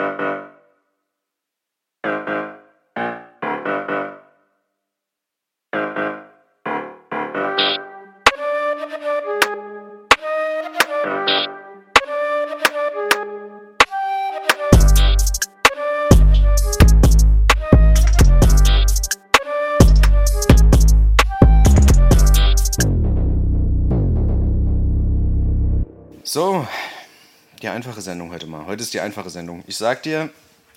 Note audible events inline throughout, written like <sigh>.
So, einfache Sendung heute mal. Heute ist die einfache Sendung. Ich sag dir,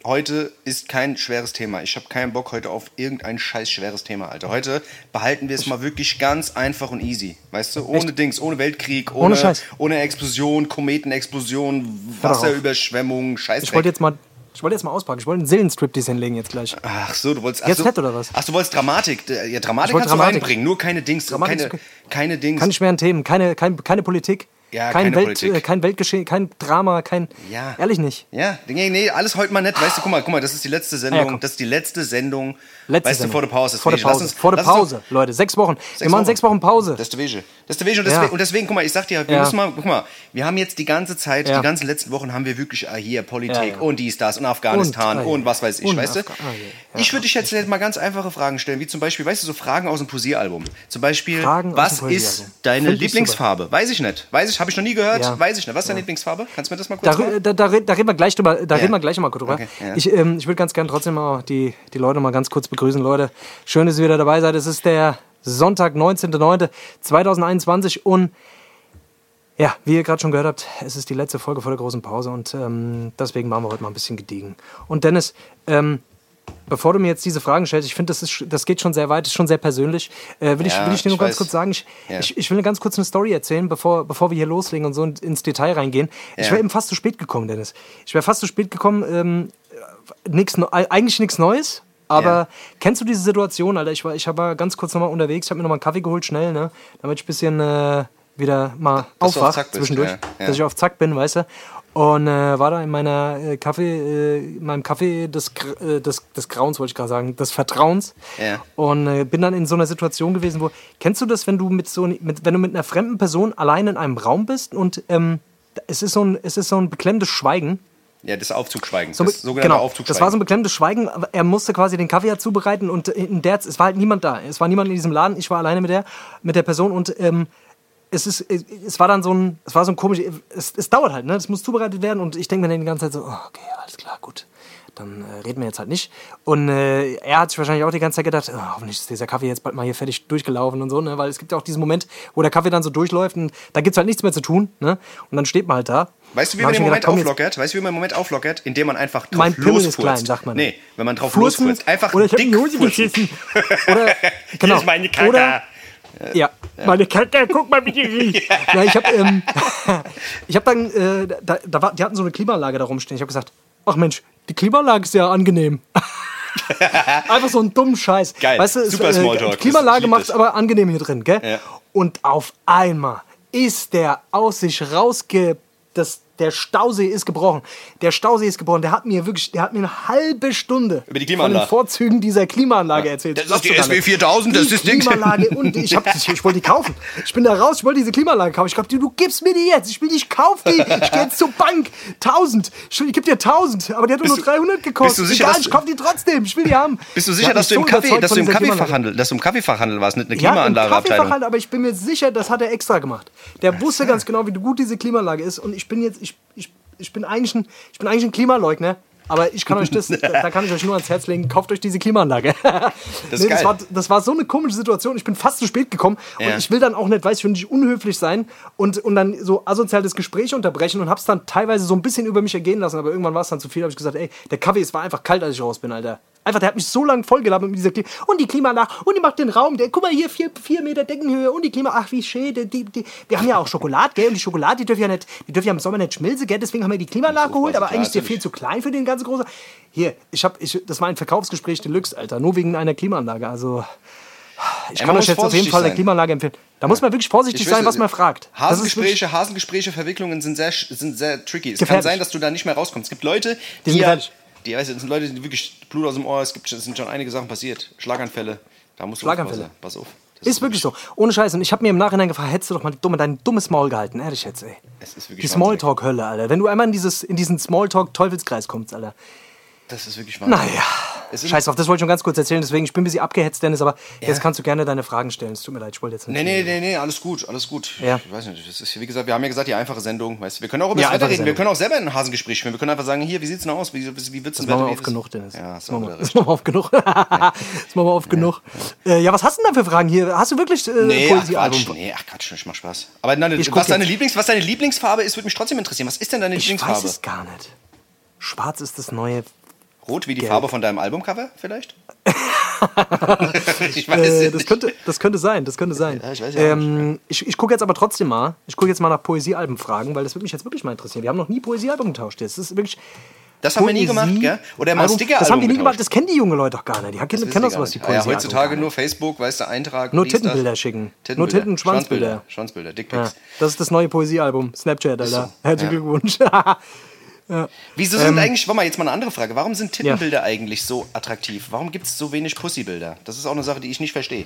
heute ist kein schweres Thema. Ich habe keinen Bock heute auf irgendein scheiß schweres Thema, Alter. Heute behalten wir es mal wirklich ganz einfach und easy. Weißt du, ohne Dings, ohne Weltkrieg, ohne, Ohne Scheiß. ohne Explosion, Kometenexplosion, Wasserüberschwemmung, Scheiß. Ich wollte jetzt mal, ich wollte jetzt mal auspacken. Ich wollte einen Seelenstriptease hinlegen jetzt gleich. Ach so, du wolltest. Jetzt so, fett oder was? Ach, du wolltest Dramatik. Ja, Dramatik Ich wollte kannst Dramatik. du reinbringen, nur keine Dings, Dramatik keine, keine Dings. Keine schweren Themen, keine, kein, keine Politik. Ja, kein, keine Welt, Politik. Äh, kein Weltgeschehen, kein Drama, kein. Ja. Ehrlich nicht. Ja, nee, nee, alles heute mal nett. Weißt du, guck mal, guck mal, das ist die letzte Sendung. Ah ja, komm. das ist die letzte Sendung. Letzte weißt Sendung. du, vor der Pause. Vor der Pause. uns- vor der lass uns Pause, Leute. Sechs Wochen. wir machen Wochen. sechs Wochen Pause. Das ist der Wege. Das ist der Wege. Und Ja. deswegen, und deswegen, guck mal, ich sag dir, wir Ja. müssen mal, guck mal, wir haben jetzt die ganze Zeit, Ja. die ganzen letzten Wochen haben wir wirklich ah, hier Politik Ja, ja. und dies, das und Afghanistan Und, und, ah, ja. was weiß ich, Und weißt du? Afga- ah, ja. Ja. Ich würde dich jetzt mal ganz einfache Fragen stellen, wie zum Beispiel, weißt du, so Fragen aus dem Poesiealbum. Zum Beispiel, was ist deine Lieblingsfarbe? Weiß ich nicht. Weiß ich, habe ich noch nie gehört. Ja. Weiß ich nicht. Was ist deine Lieblingsfarbe? Kannst du mir das mal kurz Da, sagen? da, da, red- da reden wir gleich drüber, da reden wir gleich mal kurz drüber. Okay, ja. Ich, ähm, ich würde ganz gerne trotzdem mal die, die Leute mal ganz kurz begrüßen. Leute, schön, dass ihr wieder dabei seid. Es ist der Sonntag, 19.09.2021 und ja, wie ihr gerade schon gehört habt, es ist die letzte Folge vor der großen Pause und ähm, deswegen machen wir heute mal ein bisschen gediegen. Und Dennis, ähm, bevor du mir jetzt diese Fragen stellst, ich finde, das, ist- das geht schon sehr weit, ist schon sehr persönlich, äh, will, ich, Ja, will ich dir nur ich ganz weiß. kurz sagen, ich, Ja. ich, ich will eine ganz kurz eine Story erzählen, bevor, bevor wir hier loslegen und so in- ins Detail reingehen. Ich Ja. wäre eben fast zu spät gekommen, Dennis. Ich wäre fast zu spät gekommen, ähm, nix, Neu- eigentlich nichts Neues. Aber Ja. kennst du diese Situation, Alter? Ich war, ich war ganz kurz nochmal unterwegs, habe mir nochmal einen Kaffee geholt, schnell, ne? Damit ich ein bisschen äh, wieder mal Dass du auf zwischendurch. ja, ja. Dass ich auf Zack bin, weißt du? Und äh, war da in meiner äh, Kaffee, äh, in meinem Kaffee des, äh, des, des Grauens, wollte ich gerade sagen, des Vertrauens. Ja. Und äh, bin dann in so einer Situation gewesen, wo, kennst du das, wenn du mit so, mit, wenn du mit einer fremden Person allein in einem Raum bist und ähm, es ist so ein, es ist so ein beklemmendes Schweigen. Ja, das Aufzugschweigen. So, das sogenannte genau, Aufzugschweigen. das war so ein beklemmendes Schweigen. Er musste quasi den Kaffee ja zubereiten und in der, es war halt niemand da. Es war niemand in diesem Laden. Ich war alleine mit der, mit der Person und ähm, es ist, es, war dann so ein, es war so ein komisch, es, es dauert halt, ne? Es muss zubereitet werden und ich denke mir dann die ganze Zeit so, oh, okay, alles klar, gut. Dann äh, reden wir jetzt halt nicht. Und äh, er hat sich wahrscheinlich auch die ganze Zeit gedacht, oh, hoffentlich ist dieser Kaffee jetzt bald mal hier fertig durchgelaufen und so, ne? Weil es gibt ja auch diesen Moment, wo der Kaffee dann so durchläuft und da gibt es halt nichts mehr zu tun, ne? Und dann steht man halt da. Weißt du, wie man ich den Moment gedacht, auflockert? Weißt du, wie man den Moment auflockert? Indem man einfach drauf Mein Pimmel ist klein, sagt man. Nee, wenn man drauf Furzen losfurzt. Einfach oder ich dick <laughs> die Hose geschissen. Oder, genau. ist meine Kacke. Oder, ja, meine Kacke, guck mal, wie die riecht. <laughs> Ja, ich habe ähm, <laughs> ich hab dann, äh, da, da war, die hatten so eine Klimaanlage da rumstehen. Ich habe gesagt, ach Mensch, die Klimaanlage ist ja angenehm. <laughs> Einfach so ein dummen Scheiß. Geil, Weißt du, es, super äh, Smalltalk. Die Klimaanlage macht es aber angenehm hier drin, gell? Ja. Und auf einmal ist der aus sich rausge... Das, der Stausee ist gebrochen. Der Stausee ist gebrochen. Der hat mir wirklich, der hat mir eine halbe Stunde Über die von den Klimaanlage. Vorzügen dieser Klimaanlage erzählt. Das ist die SW nicht. 4000, das ist Ding. Klimaanlage und ich, hab, ich, ich wollte die kaufen. Ich bin da raus, ich wollte diese Klimaanlage kaufen. Ich glaube, du, du gibst mir die jetzt. Ich will die, ich kauf die. Ich gehe jetzt zur Bank. 1000. Ich, ich gebe dir 1000. Aber die hat nur du- 300 gekostet. bist du sicher, Egal, dass ich du- kauf die trotzdem. Ich will die haben. Bist du sicher, hat dass mich du im so Kaffee, überzeugt dass du von im dieser Klimaanlage. Kaffeefachhandel, dass du im Kaffeefachhandel warst, nicht eine Ja, im Klimaanlageabteilung? Kaffeefachhandel, aber ich bin mir sicher, das hat er extra gemacht. Der wusste ganz genau, wie gut diese Klimaanlage ist. Und ich bin jetzt, ich, ich, ich bin eigentlich ein, ich bin eigentlich ein Klimaleugner. Aber ich kann euch das, <laughs> da kann ich euch nur ans Herz legen, kauft euch diese Klimaanlage. <laughs> Das Nee, das, war, das war so eine komische Situation. Ich bin fast zu spät gekommen und Ja. ich will dann auch nicht, weiß ich, will nicht unhöflich sein und, und dann so asozial das Gespräch unterbrechen und hab's dann teilweise so ein bisschen über mich ergehen lassen, aber irgendwann war es dann zu viel, habe ich gesagt, ey, der Kaffee, es war einfach kalt, als ich raus bin, Alter. Einfach, der hat mich so lange vollgelabert mit dieser Klima. Und die Klimaanlage, und die macht den Raum, der, guck mal hier, vier, vier Meter Deckenhöhe und die Klima, ach wie schön, die, die, die, wir haben ja auch Schokolade, gell, und die Schokolade, die dürfen ja nicht, die dürfen ja im Sommer nicht schmilzen, gell, deswegen haben wir die Klimaanlage So, geholt, was, aber eigentlich ist der viel zu klein für den ganzen großen. Hier, ich hab, ich, das war ein Verkaufsgespräch Deluxe, Alter, nur wegen einer Klimaanlage, also... Ich Ja, kann euch jetzt auf jeden Fall eine sein. Klimaanlage empfehlen. Da muss man wirklich vorsichtig Ich sein, was man fragt. Hasengespräche, Hasengespräche, Verwicklungen sind sehr, sind sehr tricky. Es Gefährlich. kann sein, dass du da nicht mehr rauskommst. Es gibt Leute, Die sind ja-. Die, weißt du, es sind Leute, die wirklich Blut aus dem Ohr, es gibt, es sind schon einige Sachen passiert. Schlaganfälle. Da musst du Schlaganfälle. aufpassen. Pass auf. Ist wirklich so. Ohne Scheiß. Und ich habe mir im Nachhinein gefragt, hättest du doch mal dumme, dein dummes Maul gehalten. Ehrlich jetzt, ey. Es ist Die wirklich Smalltalk-Hölle, Alter. Wenn du einmal in, dieses, in diesen Smalltalk-Teufelskreis kommst, Alter. Das ist wirklich Wahnsinn. Naja. Scheiß drauf, das wollte ich schon ganz kurz erzählen. Deswegen, ich bin ein bisschen abgehetzt, Dennis, aber jetzt kannst du gerne deine Fragen stellen. Es tut mir leid, ich wollte jetzt nicht. Nee, nee, nee, nee, alles gut, alles gut. Ja. Ich weiß nicht, das ist, wie gesagt, wir haben ja gesagt, die einfache Sendung, weißt du, wir können auch über Ja, das Wetter reden, wir Sendung. können auch selber in ein Hasengespräch führen, wir können einfach sagen, hier, wie sieht's denn aus, wie, wie, wird's Das denn machen wir Wetter, oft genug, Dennis. Ja, das machen wir, wir oft genug. das machen wir oft <laughs> genug. Äh, ja, was hast du denn da für Fragen hier? Hast du wirklich äh, Nee, ach Poesiealbum? Quatsch, nee, ach Quatsch, ich mach Spaß. Aber deine, Ich was, deine. Lieblings, was deine Lieblingsfarbe ist, würde mich trotzdem interessieren. Was ist denn deine Ich Lieblingsfarbe? weiß es gar nicht. Schwarz ist das neue. Rot wie die Gelb. Farbe von deinem Albumcover vielleicht? <laughs> ich weiß Äh, das, nicht. könnte, das könnte sein, das könnte sein. Ja, ich ja ähm, ich ich gucke jetzt aber trotzdem mal. Ich gucke jetzt mal nach Poesiealbenfragen, weil das würde mich jetzt wirklich mal interessieren. Wir haben noch nie Poesiealbum getauscht. Das ist wirklich. Das haben wir nie gemacht, gell? Oder mal Sticker-Album Das haben die nie getauscht. gemacht. Das kennen die jungen Leute doch gar nicht. Die kennen, wissen kennen die das, gar was die nicht. Ah ja, Poesie heutzutage nur Facebook, weißt du, Eintrag. Nur das. Tittenbilder schicken. Nur Titten- und Schwanzbilder. Schwanzbilder, Ja, Dickpics. das ist das neue Poesiealbum. Snapchat, Alter. so, Herzlichen ja. Glückwunsch. <laughs> Wieso Ähm, sind eigentlich, warte mal, jetzt mal eine andere Frage. Warum sind Tittenbilder eigentlich so attraktiv? Warum gibt es so wenig Pussybilder? Das ist auch eine Sache, die ich nicht verstehe.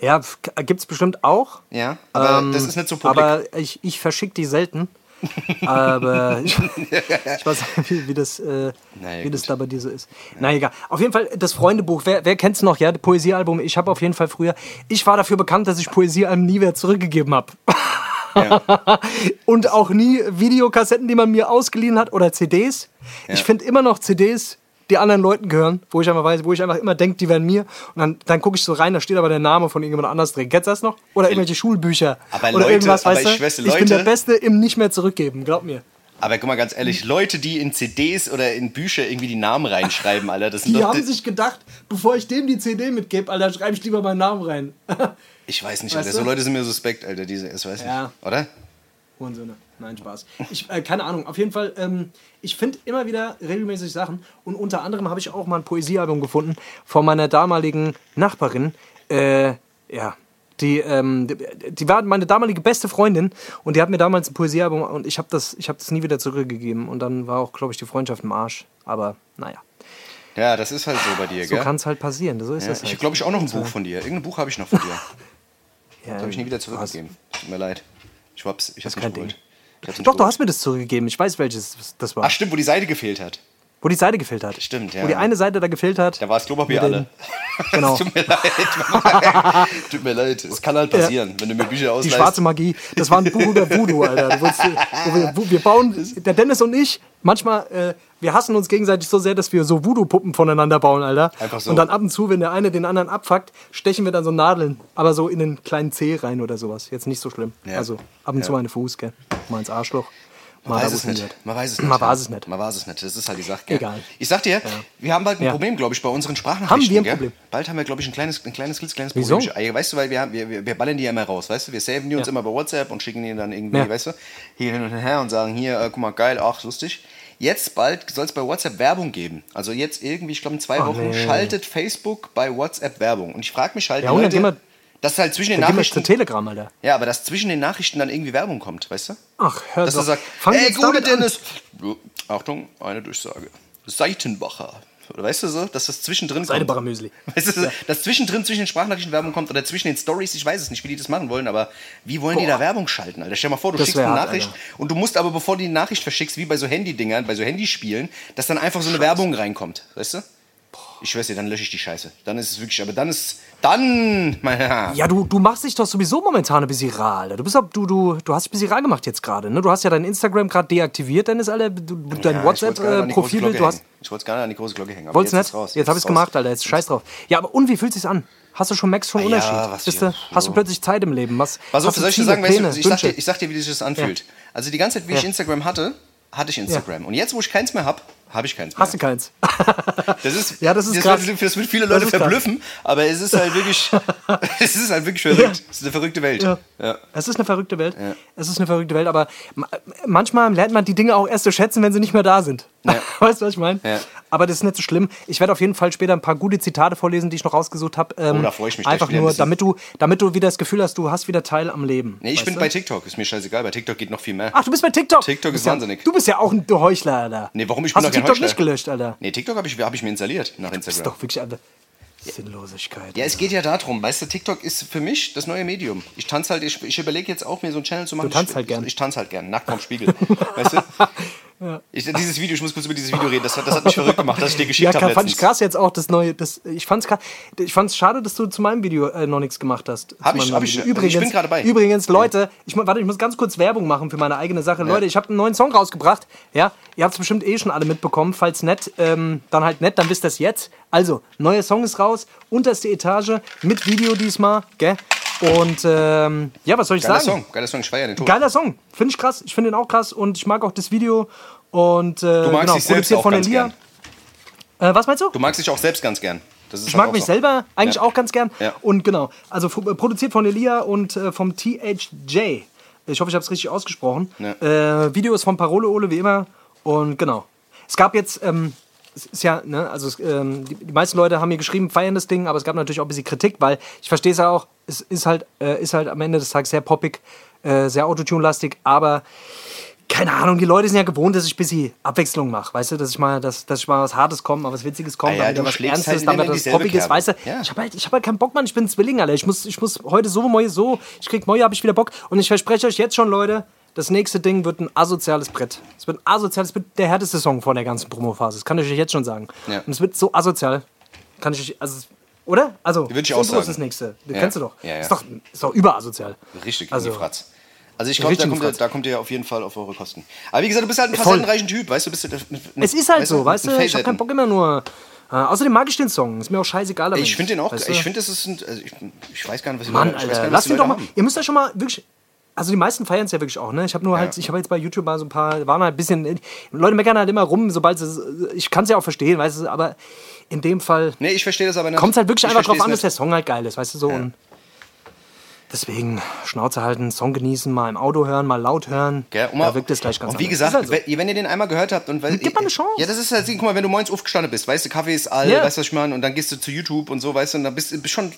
ja, gibt es bestimmt auch. Ja, aber Ähm, das ist nicht so publik. Aber ich, ich verschicke die selten. <laughs> aber ich, <laughs> ich weiß nicht, wie, wie das, äh, Naja, wie das gut. da bei dir so ist. Na egal. Auf jeden Fall das Freundebuch. Wer, wer kennt es noch? Ja, das Poesiealbum. Ich habe auf jeden Fall früher. Ich war dafür bekannt, dass ich Poesiealben nie wieder zurückgegeben habe. <laughs> ja. <laughs> Und auch nie Videokassetten, die man mir ausgeliehen hat oder CDs. Ich finde immer noch CDs, die anderen Leuten gehören, wo ich einfach weiß, wo ich einfach immer denke, die wären mir. Und dann, dann gucke ich so rein, da steht aber der Name von irgendjemand anders drin. Kennst du das noch? Oder irgendwelche Schulbücher. Aber oder Leute, irgendwas, aber weißt ich schwör's dir, ich bin der Leute- Beste im nicht mehr zurückgeben, glaub mir. Aber guck mal ganz ehrlich, Leute, die in CDs oder in Bücher irgendwie die Namen reinschreiben, Alter, das sind Die haben sich gedacht, bevor ich dem die CD mitgebe, Alter, schreibe ich lieber meinen Namen rein. <laughs> ich weiß nicht, Weißt Alter. So du? Leute sind mir suspekt, Alter. Diese, das weiß Ja. nicht. Oder? Hurensöhne. Nein, Spaß. Ich, äh, keine Ahnung. Auf jeden Fall, ähm, ich finde immer wieder regelmäßig Sachen. Und unter anderem habe ich auch mal ein Poesiealbum gefunden von meiner damaligen Nachbarin. Äh, ja. Die, ähm, die, die war meine damalige beste Freundin und die hat mir damals ein Poesiealbum und ich habe das, ich hab das nie wieder zurückgegeben. Und dann war auch, glaube ich, die Freundschaft im Arsch. Aber naja, Ja, das ist halt so bei dir, so gell? kann es halt passieren. So ist Ja, das ich halt. habe, glaube ich, auch noch ein Buch von dir. Irgendein Buch habe ich noch von dir. <laughs> Ja, Das habe ich nie wieder zurückgegeben. Tut mir leid. Ich hab's, ich hab's nicht geholt. Doch, du geholt. hast mir das zurückgegeben. Ich weiß, welches das war. Ach stimmt, wo die Seite gefehlt hat. Wo die Seite gefehlt hat. Stimmt, ja. Wo die eine Seite da gefehlt hat. Da war das Klopapier alle. <laughs> Genau. Tut mir leid. Tut mir leid. <laughs> Es kann halt passieren, wenn du mir Bücher Die ausleihst. schwarze Magie. Das war ein Buch über Voodoo, Alter. Du wir, wo wir bauen, der Dennis und ich, manchmal, äh, wir hassen uns gegenseitig so sehr, dass wir so Voodoo-Puppen voneinander bauen, Alter. Einfach so. Und dann ab und zu, wenn der eine den anderen abfuckt, stechen wir dann so Nadeln. Aber so in den kleinen Zeh rein oder sowas. Jetzt nicht so schlimm. Ja. Also ab und zu Ja. in den Fuß, gell. Mal ins Arschloch. Man weiß es nicht. Man weiß es nicht. Man ja. weiß es nicht. Man weiß es nicht. Das ist halt die Sache. Gell? Egal. Ich sag dir, wir haben bald ein Ja. Problem, glaube ich, bei unseren Sprachnachrichten. Haben wir ein gell? Problem? Bald haben wir, glaube ich, ein kleines, ein kleines, kleines Wieso? Problem. Ey, Weißt du, weil wir, haben- wir, wir, ballern die ja immer raus, weißt du? Wir saven die uns Ja. immer bei WhatsApp und schicken die dann irgendwie, Ja. weißt du, hier hin und her und sagen, hier, äh, guck mal, geil, ach, lustig. Jetzt bald soll es bei WhatsApp Werbung geben. Also jetzt irgendwie, ich glaube in zwei Ach, Wochen, nee. schaltet Facebook bei WhatsApp Werbung. Und ich frage mich halt, Ja, Leute, wir- dass halt zwischen den Dann gehen wir zu Nachrichten... Telegram, Alter. Ja, aber dass zwischen den Nachrichten dann irgendwie Werbung kommt, weißt du? Ach, hör Dass doch. er sagt, Fang ey, gute damit an. Dennis. Achtung, eine Durchsage. Seitenbacher. Oder weißt du so, dass das zwischendrin Seidenbacher kommt? Müsli. <laughs> Weißt du, dass zwischendrin zwischen den Sprachnachrichten Werbung kommt oder zwischen den Stories, ich weiß es nicht, wie die das machen wollen, aber wie wollen die da Werbung schalten, Alter? Stell dir mal vor, du Das schickst eine hart, Nachricht Alter. und du musst aber, bevor du die Nachricht verschickst, wie bei so Handy-Dingern, bei so Handyspielen, dass dann einfach so eine Werbung reinkommt, weißt du? Ich schwör's dir, dann lösche ich die Scheiße. Dann ist es wirklich, aber dann ist, dann, mein Herr. Ja, du, du machst dich doch sowieso momentan ein bisschen rar, Alter. Du, bist, du, du, du hast dich ein bisschen rar gemacht jetzt gerade, ne? Du hast ja dein Instagram gerade deaktiviert, Dennis, Alter. Du, dein Ja, wollt's WhatsApp-Profil, du hast... Ich wollte es gar nicht an die große Glocke hängen. aber Wolltest jetzt nicht? raus. Jetzt habe ich es gemacht, Alter. Jetzt scheiß drauf. Ja, aber und wie fühlt sich's an? Hast du schon merkst schon Ah, Unterschied? ja, was du, hast du plötzlich Zeit im Leben? Was, auf, hast du soll ich dir sagen, weißt du, Pläne, ich, sag dir, ich sag dir, wie sich das anfühlt. Also die ganze Zeit, wie ich Ja. Instagram hatte, hatte ich Instagram. Und jetzt, wo ich keins mehr habe, habe ich keins mehr. Hast du keins? <laughs> Das ist, Ja, das ist das krass. Wird, das wird viele Leute ist krass. verblüffen, aber es ist halt wirklich, <laughs> <laughs> es ist halt wirklich verrückt. Es ist eine verrückte Welt. Ja. Ja. Es ist eine verrückte Welt. Es ist eine verrückte Welt, aber ma- manchmal lernt man die Dinge auch erst zu schätzen, wenn sie nicht mehr da sind. Ja. Weißt du, was ich meine? Aber das ist nicht so schlimm. Ich werde auf jeden Fall später ein paar gute Zitate vorlesen, die ich noch rausgesucht habe. Ähm, Oh, da freu ich mich. Einfach ein nur, bisschen- damit du, damit du wieder das Gefühl hast, du hast wieder Teil am Leben. Nee, ich bin du? bei TikTok, ist mir scheißegal. Bei TikTok geht noch viel mehr. Ach, du bist bei TikTok. TikTok Du ist ja, wahnsinnig. Du bist ja auch ein Heuchler, Alter. Nee, warum? Ich Hast bin du doch kein TikTok nicht gelöscht, Alter? Nee, TikTok habe ich, hab ich mir installiert nach Du bist Instagram. doch wirklich, Alter. Sinnlosigkeit. Ja, es geht ja darum, weißt du, TikTok ist für mich das neue Medium. Ich tanze halt, ich, ich überlege jetzt auch, mir so einen Channel zu machen. Du tanzt ich, halt gern. Ich, ich tanze halt gern, nackt vorm Spiegel. <laughs> weißt du? Ich, dieses Video, ich muss kurz über dieses Video reden, das hat, das hat mich verrückt gemacht, dass ich dir geschickt Ja, habe fand ich krass jetzt auch das neue. Das, ich. Ich fand's schade, dass du zu meinem Video äh, noch nichts gemacht hast. Hab ich- hab ich- Video. also ich Übrigens, bin gerade bei. Übrigens, Leute, ich, warte, ich muss ganz kurz Werbung machen für meine eigene Sache. Leute, ich habe einen neuen Song rausgebracht. Ja, ihr habt es bestimmt eh schon alle mitbekommen. Falls nicht, ähm, dann halt nicht, dann wisst ihr es jetzt. Also, neuer Song ist raus, unterste Etage, mit Video diesmal, gell? Und ähm, ja, was soll ich Geiler sagen? Song, geiler Song, ich feiere den Tod. Geiler Song, finde ich krass. Ich finde ihn auch krass und ich mag auch das Video. Und äh, Du magst genau, dich selbst produziert auch von ganz Elia. gern. Äh, was meinst du? Du magst dich auch selbst ganz gern. Ich halt mag mich so. selber eigentlich Ja. auch ganz gern. Ja. Und genau, also äh, produziert von Elia und äh, vom THJ. Ich hoffe, ich habe es richtig ausgesprochen. Ja. Äh, Video ist von Parole Ole, wie immer. Und genau. Es gab jetzt, ähm, ist ja, ne, also es, ähm, die, die meisten Leute haben mir geschrieben, feiern das Ding, aber es gab natürlich auch ein bisschen Kritik, weil ich verstehe es ja auch, es ist halt, äh, ist halt am Ende des Tages sehr poppig, äh, sehr Autotune-lastig, aber keine Ahnung, die Leute sind ja gewohnt, dass ich ein bisschen Abwechslung mache, weißt du, dass ich mal, dass, dass ich mal was Hartes komme, was Witziges kommt, Ah ja, dann wieder was Ernstes, halt dann wieder was Poppiges, weißt du, Ja. ich habe halt, ich hab halt keinen Bock, Mann, ich bin Zwilling, Alter, ich muss, ich muss heute so, morgen so, ich krieg morgen habe ich wieder Bock. Und ich verspreche euch jetzt schon, Leute, das nächste Ding wird ein asoziales Brett. Es wird ein asoziales, es wird der härteste Song von der ganzen Promophase, das kann ich euch jetzt schon sagen. Ja. Und es wird so asozial, kann ich euch, also, oder? Also, Würde ich so auch groß sagen. ist das nächste, den Ja. kennst du doch. Ja, ja. Ist doch, ist doch überasozial. Richtig Also- Fratz. Also ich glaube, da, kommt ihr- da kommt ihr auf jeden Fall auf eure Kosten. Aber wie gesagt, du bist halt ein facettenreichen Typ, weißt du? Bist, du- Es ist halt so, weißt du, ich habe keinen Bock immer nur. Äh, außerdem mag ich den Song, ist mir auch scheißegal. Ich finde den auch, weißt du? ich finde, das ist ein, also ich, ich weiß gar nicht, was Mann, ich weiß gar Alter, nicht, was lass die ihn doch mal. haben. Ihr müsst ja schon mal wirklich. Also die meisten feiern es ja wirklich auch, ne? Ich habe nur halt, ich habe jetzt bei YouTube mal so ein paar, waren halt ein bisschen. Leute meckern halt immer rum, sobald sie. Ich kann es ja auch verstehen, weißt du, aber in dem Fall Nee, ich verstehe das aber nicht. kommt es halt wirklich Ich einfach drauf an, dass der. Song halt geil ist, weißt du so. Und deswegen Schnauze halten, Song genießen, mal im Auto hören, mal laut hören. Gell, und da wirkt es gleich ganz Und wie anders. gesagt, halt so. wenn, ihr den einmal gehört habt und weil, Gib mal eine Chance. Ja, das ist halt, guck mal, wenn du morgens aufgestanden bist, weißt du, Kaffee ist all, Ja. weißt du, was ich meine, und dann gehst du zu YouTube und so, weißt du, und dann bist du schon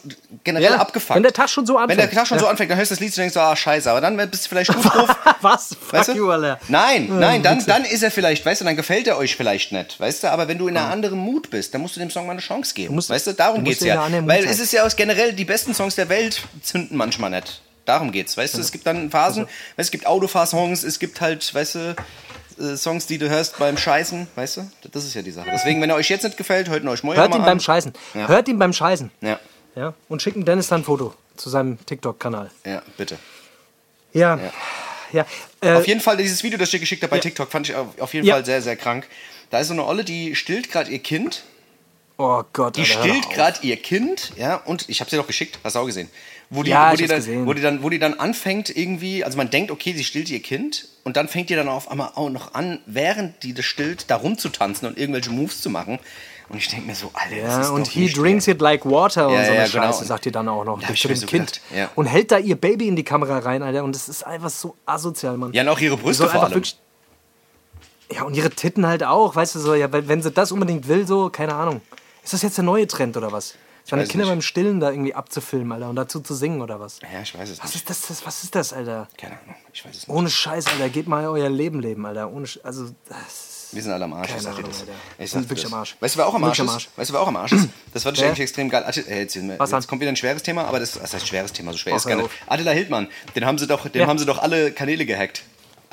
generell Ja, abgefuckt. wenn der Tag schon so Wenn der anfängt. Tag schon so Ja. anfängt, dann hörst du das Lied und denkst, ah, scheiße, aber dann bist du vielleicht gut <laughs> drauf. Was? Fuck Weißt du? you, Alter. Nein, nein, dann, dann ist er vielleicht, weißt du, dann gefällt er euch vielleicht nicht, weißt du, aber wenn du in einem anderen Mut bist, dann musst du dem Song mal eine Chance geben. musst- weißt du, darum du geht's in einer ja. Weil es ist ja aus generell, die besten Songs der Welt zünden manchmal nicht. Darum geht's, weißt du, es gibt dann Phasen, Also es gibt Autofahrsongs, es gibt halt, weißt du, äh, Songs, die du hörst beim Scheißen, weißt du, das ist ja die Sache. Deswegen, wenn er euch jetzt nicht gefällt, hört ihn euch morgen Hört mal ihn an. beim Scheißen. Ja. Hört ihn beim Scheißen. Ja, Ja? Und schicken Dennis dann ein Foto zu seinem TikTok-Kanal. ja, bitte. Ja. Ja. Äh, Auf jeden Fall, dieses Video, das ich dir geschickt habe bei TikTok, fand ich auf jeden Ja. Fall sehr, sehr krank. Da ist so eine Olle, die stillt gerade ihr Kind oh Gott, Die Alter, stillt gerade ihr Kind, ja, und ich habe sie doch geschickt, hast du auch gesehen. Wo die, Ja, wo, die dann, wo, die dann, wo die dann anfängt irgendwie, also man denkt, okay, sie stillt ihr Kind und dann fängt die dann auf einmal auch noch an, während die das stillt, da rumzutanzen und irgendwelche Moves zu machen. Und ich denke mir so, Alter, das Ja, ist und he drinks it like water und Ja, so eine ja, genau. Scheiße, sagt ihr dann auch noch. Da mir dem so Kind. ja. Und hält da ihr Baby in die Kamera rein, Alter. Und das ist einfach so asozial, Mann. Ja, und auch ihre Brüste vor allem. Ja, und ihre Titten halt auch, weißt du, so, ja, wenn sie das unbedingt will, so, keine Ahnung. Ist das jetzt der neue Trend oder was? Ich meine, Kinder nicht. beim Stillen da irgendwie abzufilmen, Alter, und dazu zu singen oder was? Ja, ich weiß es Was nicht. ist das, das, was ist das, Alter? Keine Ahnung, ich weiß es nicht. Ohne Scheiß, Alter, geht mal euer Leben leben, Alter. Ohne Sch also, das Wir sind alle am Arsch, Keine ich sag dir das. Alter. Ich Wir sag wirklich das. am Arsch. Weißt du, wer auch am Arsch am ist? Arsch. Weißt du, wer auch am Arsch ist? Das ich Wer? eigentlich extrem geil. Äh, jetzt, Was jetzt kommt wieder ein schweres Thema, aber das, das heißt schweres Thema, so schwer Ach, ist gar nicht. Attila Hildmann, den haben sie doch, dem Ja. haben sie doch alle Kanäle gehackt.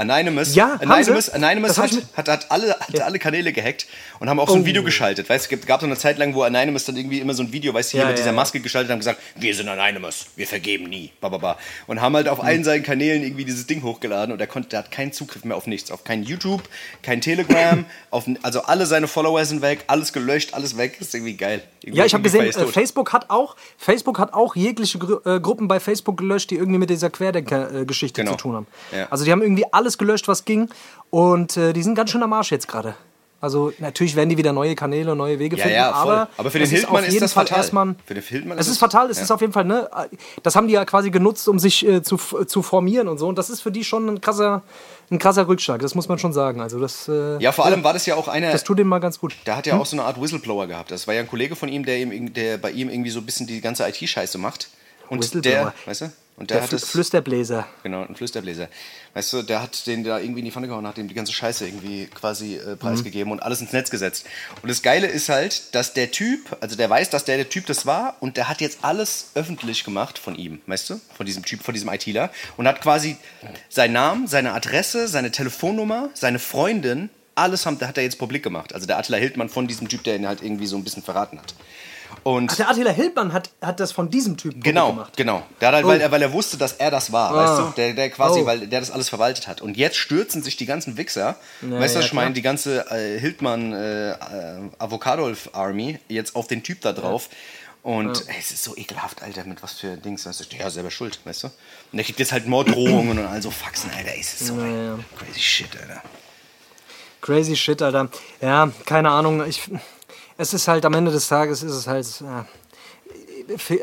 Anonymous, Ja, Anonymous? Anonymous hat, hat, hat, alle, hat alle Kanäle gehackt und haben auch so ein Oh. Video geschaltet. Weißt, es gab so eine Zeit lang, wo Anonymous dann irgendwie immer so ein Video, weißt du, hier Ja, mit ja, dieser ja. Maske geschaltet haben gesagt, wir sind Anonymous, wir vergeben nie, bababa. Und haben halt auf Hm. allen seinen Kanälen irgendwie dieses Ding hochgeladen und er konnte, der hat keinen Zugriff mehr auf nichts, auf kein YouTube, kein Telegram, <clears throat> auf, also alle seine Follower sind weg, alles gelöscht, alles weg, ist irgendwie geil. Irgendwie Ja, ich habe gesehen, äh. Facebook hat auch Facebook hat auch jegliche Gru äh, Gruppen bei Facebook gelöscht, die irgendwie mit dieser Querdenker-Geschichte Genau. zu tun haben. Ja. Also die haben irgendwie alles gelöscht, was ging, und äh, die sind ganz schön am Arsch jetzt gerade. Also natürlich werden die wieder neue Kanäle und neue Wege Ja, finden, ja, aber, Aber für den Hildmann ist jeden das Fall fatal. erstmal. Für den Hildmann es ist ist es- fatal, es ja. ist auf jeden Fall, ne? Das haben die ja quasi genutzt, um sich äh, zu, zu formieren und so. Und das ist für die schon ein krasser, ein krasser Rückschlag, das muss man schon sagen. Also das, äh, Ja, vor allem war das ja auch einer, das tut denen mal ganz gut. der hat ja Hm? auch so eine Art Whistleblower gehabt. Das war ja ein Kollege von ihm, der, ihm, der bei ihm irgendwie so ein bisschen die ganze IT-Scheiße macht. Und Whistleblower. der, weißt du? Und der, Der hat. Flüsterbläser. Genau, ein Flüsterbläser. Weißt du, der hat den da irgendwie in die Pfanne gehauen, hat dem die ganze Scheiße irgendwie quasi äh, preisgegeben und alles ins Netz gesetzt. Und das Geile ist halt, dass der Typ, also der weiß, dass der der Typ das war und der hat jetzt alles öffentlich gemacht von ihm, weißt du? Von diesem Typ, von diesem ITler. Und hat quasi seinen Namen, seine Adresse, seine Telefonnummer, seine Freundin, alles haben, hat er jetzt publik gemacht. Also der Attila Hildmann von diesem Typ, der ihn halt irgendwie so ein bisschen verraten hat. Und Ach, der Attila Hildmann hat, hat das von diesem Typen Genau, gemacht. genau. Hat halt, weil, er, weil er wusste, dass er das war, Ah. weißt du? Der, der quasi, Oh. weil der das alles verwaltet hat. Und jetzt stürzen sich die ganzen Wichser, Ja, weißt du, ja, ich meine? Die ganze äh, Hildmann äh, äh, Avocadolf Army jetzt auf den Typ da drauf. Und ey, es ist so ekelhaft, Alter, mit was für Dings. Weißt du? Ja, selber schuld, weißt du? Und der kriegt jetzt halt Morddrohungen und all so Faxen, Alter. Ey, es ist so Ja, ja. crazy shit, Alter. Crazy shit, Alter. Ja, keine Ahnung. Ich, es ist halt am Ende des Tages ist es halt. Äh,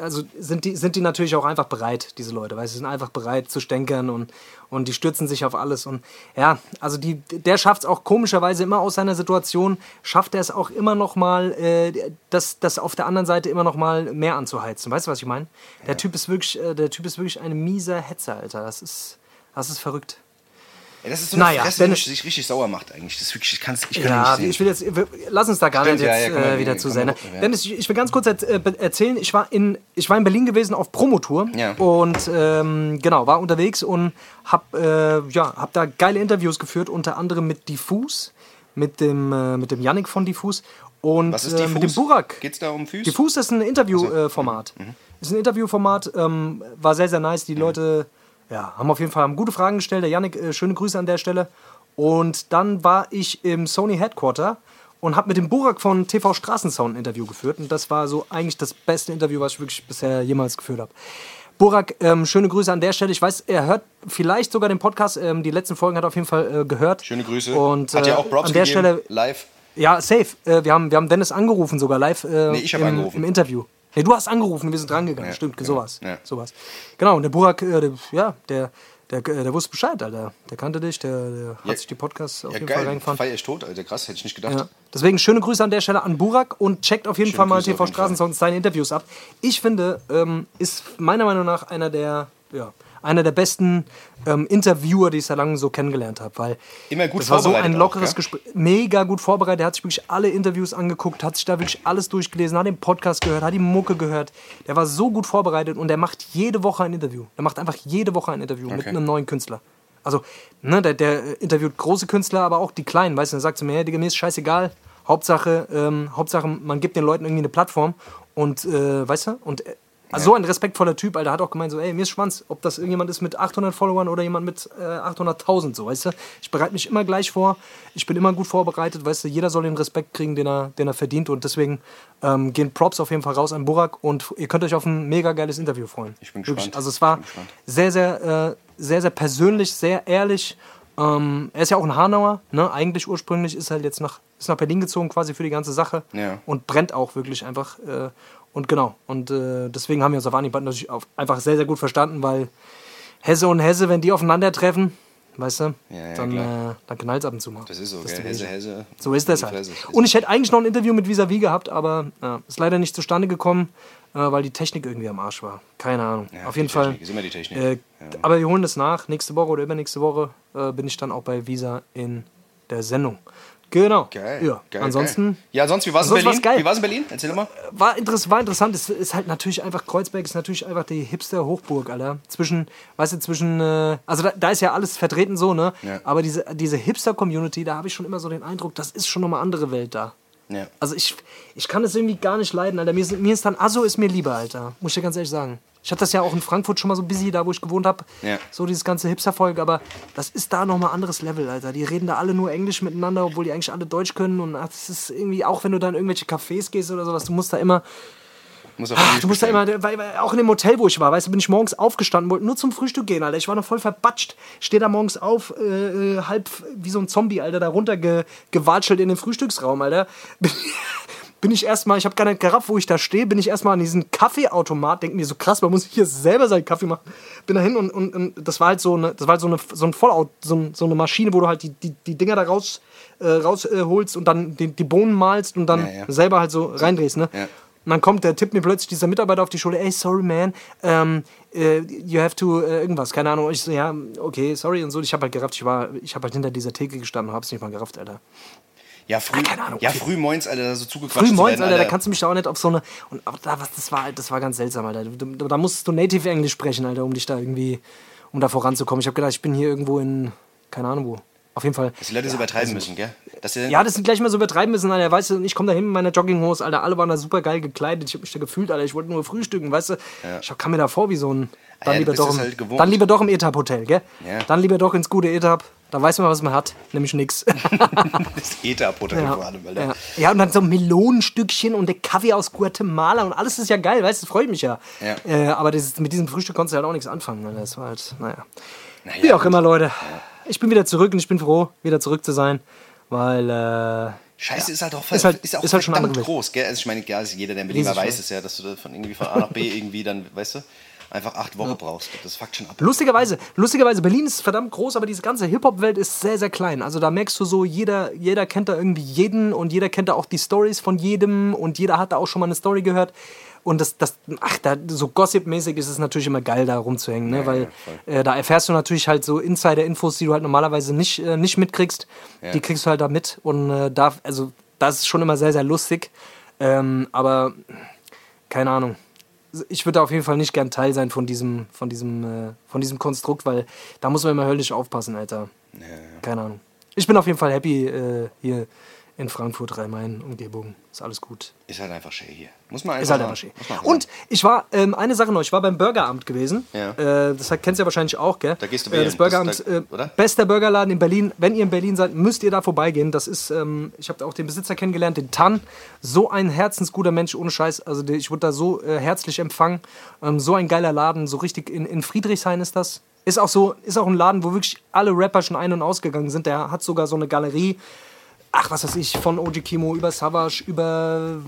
also sind die, sind die natürlich auch einfach bereit, diese Leute, weil sie sind einfach bereit zu stänkern und, und die stürzen sich auf alles. Und ja, also die, der schafft es auch komischerweise immer aus seiner Situation, schafft er es auch immer noch mal, äh, das, das auf der anderen Seite immer noch mal mehr anzuheizen. Weißt du, was ich meine? Der Typ ist wirklich, äh, der Typ ist wirklich ein mieser Hetzer, Alter. Das ist, das ist verrückt. Ey, das ist so eine Naja, Fresse, die sich richtig sauer macht eigentlich. Das wirklich, ich, kann's, ich kann Ja, nicht ich will jetzt, lass uns da gar Stimmt, nicht ja, jetzt ja, mal, äh, wieder zu sein. Ne? ja. Dennis, ich, ich will ganz kurz äh, erzählen, ich war, in, ich war in Berlin gewesen auf Promotour Ja. und ähm, genau, war unterwegs und hab, äh, ja, hab da geile Interviews geführt, unter anderem mit Diffus, mit dem, äh, mit dem Yannick von Diffus und Was ist äh, die mit dem Burak. Geht's da um Füße? Diffus ist ein Interviewformat. Mhm. Ist ein Interviewformat, ähm, war sehr, sehr nice. Die Leute ja, haben auf jeden Fall haben gute Fragen gestellt. Der Yannick, äh, schöne Grüße an der Stelle. Und dann war ich im Sony Headquarter und habe mit dem Burak von TV Straßensound ein Interview geführt. Und das war so eigentlich das beste Interview, was ich wirklich bisher jemals geführt habe. Burak, ähm, schöne Grüße an der Stelle. Ich weiß, er hört vielleicht sogar den Podcast. Ähm, die letzten Folgen hat er auf jeden Fall äh, gehört. Schöne Grüße. Und Hat ja äh, auch Props an der gegeben, Stelle live. ja, safe. Äh, wir, haben, wir haben Dennis angerufen sogar live äh, Nee, ich hab im, angerufen. im Interview. Nee, du hast angerufen, wir sind drangegangen. Ja, Stimmt, genau. sowas. Ja. sowas. Genau, und der Burak, äh, der, ja, der, der, äh, der wusste Bescheid, Alter. Der kannte dich, der, der Ja. hat sich die Podcasts auf Ja, jeden Fall geil. reingefahren. Feier ich tot, Alter. Krass, hätte ich nicht gedacht. Ja. Deswegen schöne Grüße an der Stelle an Burak und checkt auf jeden Schöne Fall mal Grüße TV Fall. Straßensongs seine Interviews ab. Ich finde, ähm, ist meiner Meinung nach einer der, ja, einer der besten ähm, Interviewer, die ich seit langem so kennengelernt habe. Weil Immer gut das war so ein lockeres auch? Gespräch. Mega gut vorbereitet. Er hat sich wirklich alle Interviews angeguckt, hat sich da wirklich alles durchgelesen, hat den Podcast gehört, hat die Mucke gehört. Der war so gut vorbereitet und der macht jede Woche ein Interview. Der macht einfach jede Woche ein Interview mit Okay. einem neuen Künstler. Also, ne, der, der interviewt große Künstler, aber auch die kleinen, weißt du, er sagt zu mir, hey, Digga, mir ist scheißegal. Hauptsache, ähm, Hauptsache, man gibt den Leuten irgendwie eine Plattform und, äh, weißt du, und also so ein respektvoller Typ, Alter, hat auch gemeint so, ey, mir ist Schwanz, ob das irgendjemand ist mit 800 Followern oder jemand mit äh, 800.000, so, weißt du. Ich bereite mich immer gleich vor, ich bin immer gut vorbereitet, weißt du, jeder soll den Respekt kriegen, den er, den er verdient und deswegen ähm, gehen Props auf jeden Fall raus an Burak und ihr könnt euch auf ein mega geiles Interview freuen. Ich bin Wirklich. gespannt. Also es war sehr, sehr, äh, sehr, sehr persönlich, sehr ehrlich. Ähm, er ist ja auch ein Hanauer, ne? Eigentlich ursprünglich ist er halt jetzt nach, ist nach Berlin gezogen, quasi für die ganze Sache. Ja. Und brennt auch wirklich einfach. Äh, und genau. Und äh, deswegen haben wir uns auf Anhieb natürlich einfach sehr, sehr gut verstanden, weil Hesse und Hesse, wenn die aufeinandertreffen, weißt du, Ja, ja, dann, klar. äh, dann knallt es ab und zu mal. Das ist so, Das gell? Hesse. Hesse. So ist das halt. Und ich hätte eigentlich noch ein Interview mit Visavi gehabt, aber ja, ist leider nicht zustande gekommen, äh, weil die Technik irgendwie am Arsch war. Keine Ahnung. Ja, Auf jeden Fall. Technik, ist immer die Technik. Äh. Aber wir holen das nach. Nächste Woche oder übernächste Woche äh, bin ich dann auch bei Visa in der Sendung. Genau. Geil. Ja. geil Ansonsten Geil. Ja, sonst, wie war es in Berlin? geil. Wie war es in Berlin? Erzähl mal. war, interess war interessant. Es ist halt natürlich einfach, Kreuzberg ist natürlich einfach die Hipster-Hochburg, Alter. Zwischen, weißt du, zwischen, äh, also da, da ist ja alles vertreten so, ne? Ja. Aber diese, diese Hipster-Community, da habe ich schon immer so den Eindruck, das ist schon nochmal andere Welt da. Ja. Also ich, ich kann es irgendwie gar nicht leiden, Alter. Mir ist, mir ist dann Asso ist mir lieber, Alter. Muss ich dir ganz ehrlich sagen. Ich hatte das ja auch in Frankfurt schon mal so busy, da wo ich gewohnt habe. Ja. So dieses ganze Hipster-Volk, aber das ist da nochmal anderes Level, Alter. Die reden da alle nur Englisch miteinander, obwohl die eigentlich alle Deutsch können. Und ach, das ist irgendwie, auch wenn du da in irgendwelche Cafés gehst oder sowas, du musst da immer, Muss auf Ah, du musst da immer, weil, weil auch in dem Hotel, wo ich war, weißt du, bin ich morgens aufgestanden, wollte nur zum Frühstück gehen, Alter. Ich war noch voll verbatscht. Stehe da morgens auf, äh, äh, halb wie so ein Zombie, Alter, da runter ge, gewatschelt in den Frühstücksraum, Alter. <laughs> Bin, ich erstmal, ich habe gar nicht gerafft, wo ich da stehe, bin ich erstmal an diesen Kaffeeautomat, denke mir so krass, man muss hier selber seinen Kaffee machen. Bin da hin und, und, und das war halt so eine, das war halt so eine, so ein Vollaut, so, so eine Maschine, wo du halt die, die, die Dinger da raus, äh, rausholst äh, und dann die, die Bohnen malst und dann Ja, ja. selber halt so reindrehst, ne? Ja. Und dann kommt, der tippt mir plötzlich dieser Mitarbeiter auf die Schulter, ey, sorry man, ähm, äh, you have to äh, irgendwas, keine Ahnung. Ich so, ja, okay, sorry und so. Ich habe halt gerafft, ich war, ich habe halt hinter dieser Theke gestanden und hab's nicht mal gerafft, Alter. Ja, früh, keine Ahnung, ja, früh moins, Alter, da so zugequatscht Früh moins, werden, Alter, da kannst du mich da auch nicht auf so eine. Und da, was, das war halt, das war ganz seltsam, Alter. Da, da musstest du Native Englisch sprechen, Alter, um dich da irgendwie, um da voranzukommen. Ich habe gedacht, ich bin hier irgendwo in, keine Ahnung wo. Auf jeden Fall. Dass die Leute so übertreiben müssen, gell? Dass die, Ja, das sind gleich mal so übertreiben müssen, Alter. Weißt du, ich komme da hin mit meiner Jogginghose, Alter. Alle waren da super geil gekleidet. Ich habe mich da gefühlt, Alter. Ich wollte nur frühstücken, weißt du. Ich kam mir da vor wie so ein. Dann, Ja, lieber, doch im, halt dann lieber doch im Etap-Hotel, gell? Ja. Dann lieber doch ins gute Etap. Da weiß man, was man hat. Nämlich nix. <laughs> das Ether-Potenzial Ja. Alter. Ja. ja, und dann so Melonenstückchen und der Kaffee aus Guatemala und alles ist ja geil, weißt du, das freut mich ja. Ja. Äh, aber das, mit diesem Frühstück konntest du halt auch nichts anfangen. Alter. Das war halt, naja. Naja, Wie auch immer, Leute. Ich bin wieder zurück und ich bin froh, wieder zurück zu sein, weil äh, Scheiße ist halt auch, Ist halt- ist auch ist halt schon groß, gell? Also ich meine, ja, also jeder, der in Berlin weiß ja. es ja, dass du da von irgendwie von A nach B irgendwie dann, weißt du, einfach acht Wochen brauchst. Das fuckt schon ab. lustigerweise, lustigerweise, Berlin ist verdammt groß, aber diese ganze Hip-Hop-Welt ist sehr, sehr klein. Also da merkst du so, jeder, jeder kennt da irgendwie jeden und jeder kennt da auch die Stories von jedem und jeder hat da auch schon mal eine Story gehört. Und das, das ach, da, so Gossip-mäßig ist es natürlich immer geil, da rumzuhängen, ne? weil äh, da erfährst du natürlich halt so Insider-Infos, die du halt normalerweise nicht, äh, nicht mitkriegst. Die kriegst du halt da mit. Und äh, da, also, das ist schon immer sehr, sehr lustig. Ähm, aber keine Ahnung. Ich würde auf jeden Fall nicht gern Teil sein von diesem, von diesem, äh, von diesem Konstrukt, weil da muss man immer höllisch aufpassen, Alter. Keine Ahnung. Ich bin auf jeden Fall happy äh, hier in Frankfurt, Rhein-Main, Umgebung. Ist alles gut. Ist halt einfach schön hier. Muss man einfach Ist halt einfach schön. Und ich war, ähm, eine Sache noch, ich war beim Burgeramt gewesen. Ja. Äh, das kennst du ja wahrscheinlich auch, gell? Da gehst du äh, Das. Burgeramt, da- äh, oder? bester Burgerladen in Berlin. Wenn ihr in Berlin seid, müsst ihr da vorbeigehen. Das ist, ähm, ich habe auch den Besitzer kennengelernt, den Tan. So ein herzensguter Mensch, ohne Scheiß. Also ich wurde da so äh, herzlich empfangen. Ähm, so ein geiler Laden, so richtig in, in Friedrichshain ist das. Ist auch so, ist auch ein Laden, wo wirklich alle Rapper schon ein- und ausgegangen sind. Der hat sogar so eine Galerie ach, was weiß ich, von OG Kimo über Savage, über.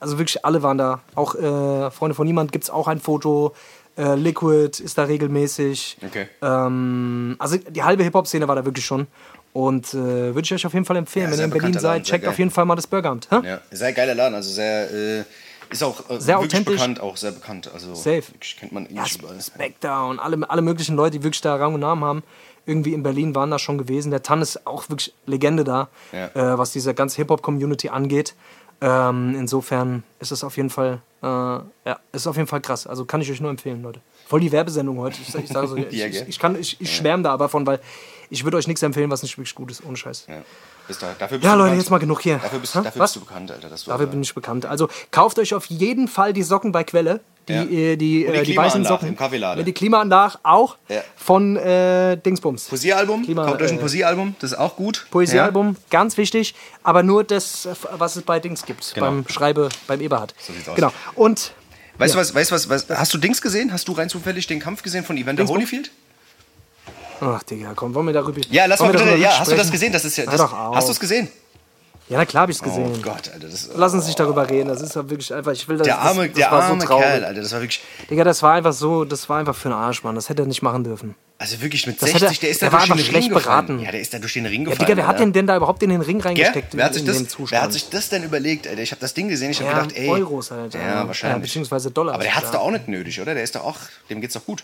Also wirklich alle waren da. Auch äh, Freunde von Niemand gibt es auch ein Foto. Äh, Liquid ist da regelmäßig. Okay. Ähm, also die halbe Hip-Hop-Szene war da wirklich schon. Und äh, würde ich euch auf jeden Fall empfehlen, Ja, wenn ihr in Berlin Laden, seid, checkt geil. auf jeden Fall mal das Burgeramt. Hä? Ja, sehr geiler Laden, also sehr, äh, ist auch äh, Sehr wirklich authentisch. bekannt, auch sehr bekannt. Also Safe. Wirklich kennt man ihn Ja. Spectre und alle, alle möglichen Leute, die wirklich da Rang und Namen haben, irgendwie in Berlin waren da schon gewesen. Der Tan ist auch wirklich Legende da, Ja. äh, was diese ganze Hip-Hop-Community angeht. Ähm, insofern ist es auf jeden Fall, äh, ja, ist auf jeden Fall krass. Also kann ich euch nur empfehlen, Leute. Voll die Werbesendung heute. Ich, ich, sage so, <laughs> ich, ich, ich, kann, ich, ich schwärme da aber von, weil ich würde euch nichts empfehlen, was nicht wirklich gut ist, ohne Scheiß. Ja. Bist da, dafür bist Ja, du Leute, bekannt. jetzt mal genug hier. Dafür bist, dafür bist du bekannt, Alter. Du, Dafür bin ich bekannt. Also kauft euch auf jeden Fall die Socken bei Quelle. Die, Ja. äh, die, die äh, die weißen Socken. im Kaffeeladen. Ja, die Klimaanlage auch Ja. von äh, Dingsbums. Poesiealbum, Klima- kauft euch ein äh, Poesiealbum, das ist auch gut. Poesiealbum, ganz wichtig, aber nur das, was es bei Dings gibt, Genau. beim Schreibe, beim Eberhard. So sieht's aus. Genau. Und Ja. Weißt du Ja. was, weißt du was, was, hast du Dings gesehen? Hast du rein zufällig den Kampf gesehen von Evander? Holyfield? Ach Digga, komm, wollen wir darüber Ja, lass mal bitte, ja, hast du das gesehen? Das ist ja, das, hast du es gesehen? Ja, na klar habe ich es gesehen. Oh Gott, Alter, das Lass uns nicht darüber reden. Das ist ja wirklich einfach. Ich will das. der arme, das, das der war arme so. Kerl, Alter, das war wirklich, Digga, das war einfach so. Das war einfach für einen Arsch, Mann. Das hätte er nicht machen dürfen. also wirklich mit Das 60, hätte- der ist der da war durch den Ring schlecht gefallen. beraten. Ja, der ist da durch den Ring Ja, gefallen. Digga, wer hat den denn da überhaupt in den Ring reingesteckt? Wer hat, sich das, wer hat sich das denn überlegt, Alter? Ich habe das Ding gesehen, ich habe Ja, gedacht, ey. Euros halt. Ja, wahrscheinlich. beziehungsweise Dollar. Aber der hat's ja. doch auch nicht nötig, oder? Der ist doch auch, dem geht's doch gut.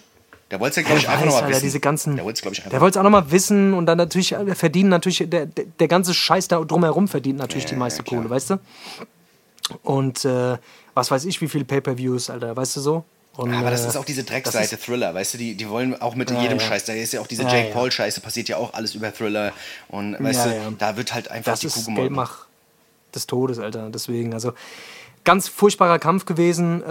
Der wollte es ja, glaube ich, Der einfach nochmal wissen. diese ganzen, der wollte es, glaube ich, der einfach wollte es auch nochmal wissen und dann natürlich äh, verdienen natürlich, der, der, der ganze Scheiß da drumherum verdient natürlich die meiste. Kohle, weißt du? Und äh, was weiß ich, wie viele Pay-Per-Views, Alter, weißt du so? Und, Aber das äh, ist auch diese Dreckseite Thriller, weißt du, die, die wollen auch mit Ja, jedem ja. Scheiß, da ist ja auch diese Ja, Jake ja. Paul-Scheiße, passiert ja auch alles über Thriller und weißt Ja, du, ja. da wird halt einfach Das die Kuh gemolken. Geldmach des Todes, Alter. Deswegen, also ganz furchtbarer Kampf gewesen. Äh,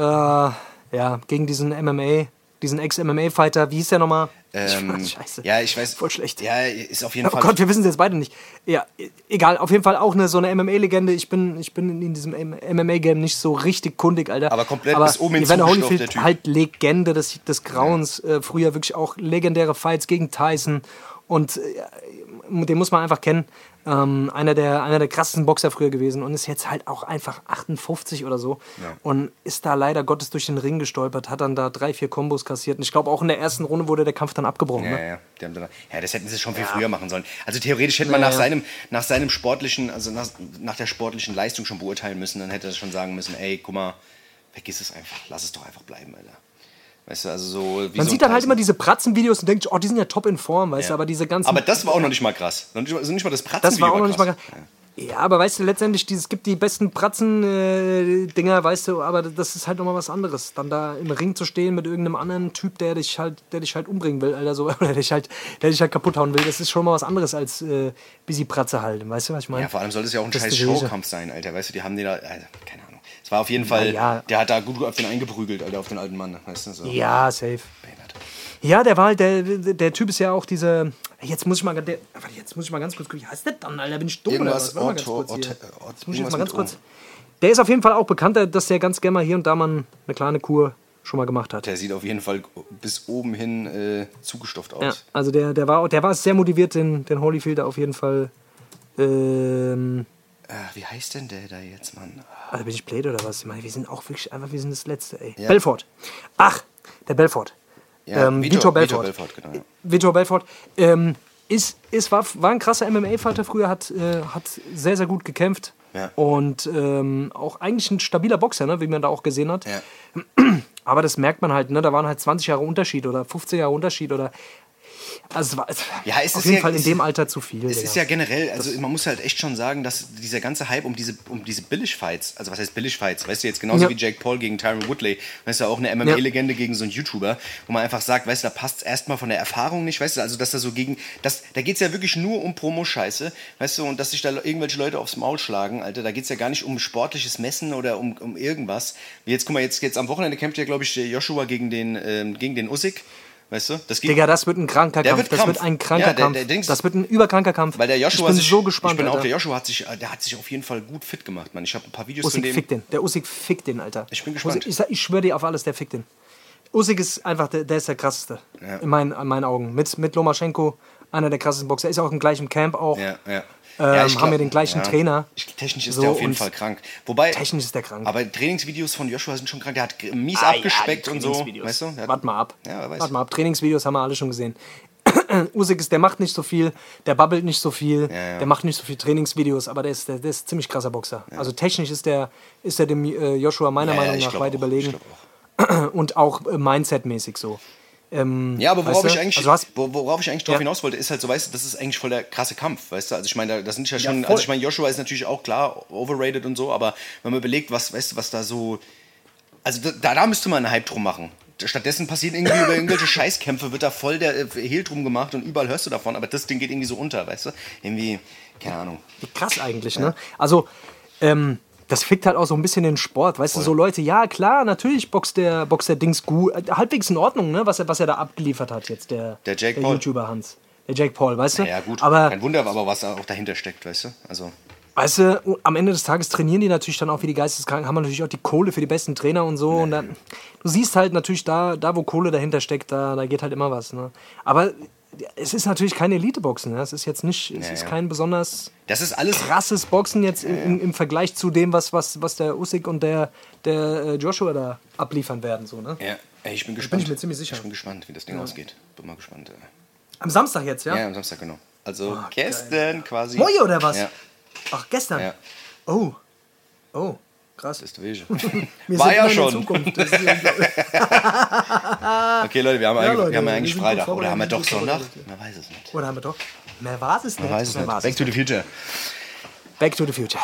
ja, gegen diesen MMA, diesen Ex-MMA-Fighter. Wie hieß der nochmal? Ähm, Scheiße. Ja, ich weiß. Voll schlecht. Ja, ist auf jeden Oh Fall. Gott, wir wissen es jetzt beide nicht. Ja, e- egal, auf jeden Fall auch eine, so eine MMA-Legende. Ich bin, ich bin in diesem MMA-Game nicht so richtig kundig, Alter. Aber komplett bis oben hin Evander Holyfield halt Legende des, des Grauens. Äh, früher wirklich auch legendäre Fights gegen Tyson. Und äh, den muss man einfach kennen. Ähm, einer, der, einer der krassesten Boxer früher gewesen und ist jetzt halt auch einfach 58 oder so. Und ist da leider Gottes durch den Ring gestolpert, hat dann da drei, vier Kombos kassiert. Und ich glaube, auch in der ersten Runde wurde der Kampf dann abgebrochen. Ja, Ne? ja. Dann, ja, das hätten sie schon viel früher machen sollen. Also theoretisch hätte man nach, ja. seinem, nach seinem sportlichen, also nach, nach der sportlichen Leistung schon beurteilen müssen. Dann hätte er schon sagen müssen, ey, guck mal, vergiss es einfach, lass es doch einfach bleiben, Alter. Weißt du, also so Man so sieht dann halt immer diese Pratzenvideos und denkt, oh, die sind ja top in Form, weißt du, Ja. aber diese ganzen. Aber das war auch noch nicht mal krass. Also nicht mal das Pratzen Das war auch noch nicht mal. krass. gar- Ja, aber weißt du, letztendlich, es gibt die besten Pratzen-Dinger, weißt du, aber das ist halt nochmal was anderes. Dann da im Ring zu stehen mit irgendeinem anderen Typ, der dich halt, der dich halt umbringen will, Alter, so, <laughs> oder dich halt, der dich halt kaputt hauen will, das ist schon mal was anderes als äh, Busy Pratze halten, weißt du, was ich meine? Ja, vor allem soll das ja auch ein Das scheiß die. Showkampf sein, Alter. Weißt du, die haben den da. Also, keine Ahnung. War auf jeden Fall. ja. Der hat da gut auf den eingeprügelt, Alter, auf den alten Mann. Weißt du, so. Ja, safe. Behindert. Ja, der war halt, der, der Typ ist ja auch diese. Jetzt muss ich mal, der, jetzt muss ich mal ganz kurz gucken. Wie heißt der dann, Alter? Bin ich dumm Irgendwas oder was? Otto-. Otto- Otto- Jetzt muss ich jetzt mal ganz kurz. Der ist auf jeden Fall auch bekannt, dass der ganz gerne mal hier und da mal eine kleine Kur schon mal gemacht hat. Der sieht auf jeden Fall bis oben hin äh, zugestopft aus. Ja, also der, der, war, der war sehr motiviert, den, den Holyfield da auf jeden Fall. Ähm, Ah, wie heißt denn der da jetzt, Mann? Also bin ich blöd oder was? Ich meine, wir sind auch wirklich einfach, wir sind das Letzte, ey. Ja. Belfort. Ach, der Belfort. Ja, ähm, Vitor- Vitor, Belfort. Vitor Belfort, genau, ja. Vitor Belfort. Ähm, ist, ist, war, war ein krasser MMA-Fighter früher, hat, äh, hat sehr, sehr gut gekämpft. Ja. Und ähm, auch eigentlich ein stabiler Boxer, ne, wie man da auch gesehen hat. Ja. Aber das merkt man halt, ne? Da waren halt 20 Jahre Unterschied oder 15 Jahre Unterschied oder. Also es war Ja, es auf ist jeden ja- Fall in dem Alter zu viel. Es ist ja generell, also man muss halt echt schon sagen, dass dieser ganze Hype um diese, um diese Billig-Fights, also was heißt Billig-Fights, weißt du, jetzt genauso Ja. wie Jake Paul gegen Tyron Woodley, weißt du, auch eine MMA-Legende gegen so einen YouTuber, wo man einfach sagt, weißt du, da passt es erstmal von der Erfahrung nicht, weißt du, also dass da so gegen, das, da geht es ja wirklich nur um Promo-Scheiße, weißt du, und dass sich da irgendwelche Leute aufs Maul schlagen, Alter, da geht es ja gar nicht um sportliches Messen oder um, um irgendwas. Jetzt, guck mal, jetzt, jetzt am Wochenende kämpft ja, glaube ich, Joshua gegen den, ähm, gegen den Usyk, weißt du, das Digga, das wird ein kranker Der Kampf. wird das Kampf. wird ein kranker Ja, der- Kampf. der Dings- das wird ein überkranker Kampf. Weil der Joshua ich bin sich, so gespannt. Ich bin auch, der Joshua hat sich, der hat sich auf jeden Fall gut fit gemacht, Mann. Ich habe ein paar Videos von Usyk dem. fickt den. Der Usyk fickt den, Alter. Ich bin gespannt. Usyk, ich, ich schwöre dir auf alles, der fickt den. Usyk ist einfach, der, der ist der krasseste. Ja. In, meinen, in meinen Augen. Mit, mit Lomaschenko, einer der krassesten Boxer. Er ist auch im gleichen Camp auch. Ja, ja. Ähm, ja, ich haben wir den gleichen Trainer. Ich, technisch ist So, der auf jeden Fall krank. Wobei, Technisch ist der krank. aber Trainingsvideos von Joshua sind schon krank. Der hat mies Ah, abgespeckt ja, und so. Weißt du? Warte mal ab. Ja. Warte mal ab. Trainingsvideos haben wir alle schon gesehen. <clears throat> Usyk ist, der macht nicht so viel, der babbelt nicht so viel, ja. der macht nicht so viel Trainingsvideos, aber der ist, der, der ist ein ziemlich krasser Boxer. Also technisch ist der, ist der dem äh, Joshua meiner Ja, ja, Meinung nach glaub weit auch, überlegen. glaub <clears throat> Und auch äh, Mindset-mäßig so. Ähm, Ja, aber worauf ich eigentlich, Also worauf ich eigentlich drauf Ja. hinaus wollte, ist halt so, weißt du, das ist eigentlich voll der krasse Kampf, weißt du? Also ich meine, da, das sind ja Ja, schon, voll. also ich meine, Joshua ist natürlich auch klar overrated und so, aber wenn man überlegt, was, weißt du, was da so, also da, da müsste man einen Hype drum machen. Stattdessen passieren irgendwie über irgendwelche <laughs> Scheißkämpfe, wird da voll der äh, Hehl drum gemacht und überall hörst du davon, aber das Ding geht irgendwie so unter, weißt du? Irgendwie, keine Ahnung. Wie krass eigentlich, ne? Also, ähm, das fickt halt auch so ein bisschen den Sport, weißt du, so Leute, ja klar, natürlich boxt der, boxt der Dings gut, äh, halbwegs in Ordnung, ne, was er, was er da abgeliefert hat jetzt, der, Der Paul. YouTuber Hans. Der Jake Paul, weißt du? Ja, gut, Aber, kein Wunder, aber was auch dahinter steckt, weißt du? Also, weißt du, am Ende des Tages trainieren die natürlich dann auch wie die Geisteskranken, haben natürlich auch die Kohle für die besten Trainer und so. Und dann, du siehst halt natürlich da, da wo Kohle dahinter steckt, da, da geht halt immer was, ne? Aber es ist natürlich kein Elite-Boxen, ne? Es ist jetzt nicht, es Ja, ist ja. kein besonders das ist alles krasses Boxen jetzt im, im, im Vergleich zu dem, was, was, was der Usyk und der, der äh, Joshua da abliefern werden. So, ne? Ja, ich bin gespannt. ich mir ziemlich sicher. Ich bin gespannt, wie das Ding ausgeht. Bin mal gespannt. Äh. Am Samstag jetzt, ja? Ja, am Samstag, genau. Also gestern quasi. Moje oder was? Ja, Ach, gestern? ja, Oh. Oh, krass. <laughs> <laughs> das ist. Wir War ja schon. Zukunft. Das ist unglaublich. Okay, Leute, wir haben, eigentlich, Leute, wir haben ja wir eigentlich Freitag. Oder haben wir doch Sonntag? Man weiß es nicht. Oder haben wir doch? Mehr war es nicht. Man weiß es nicht. Back to the future. Back to the Future.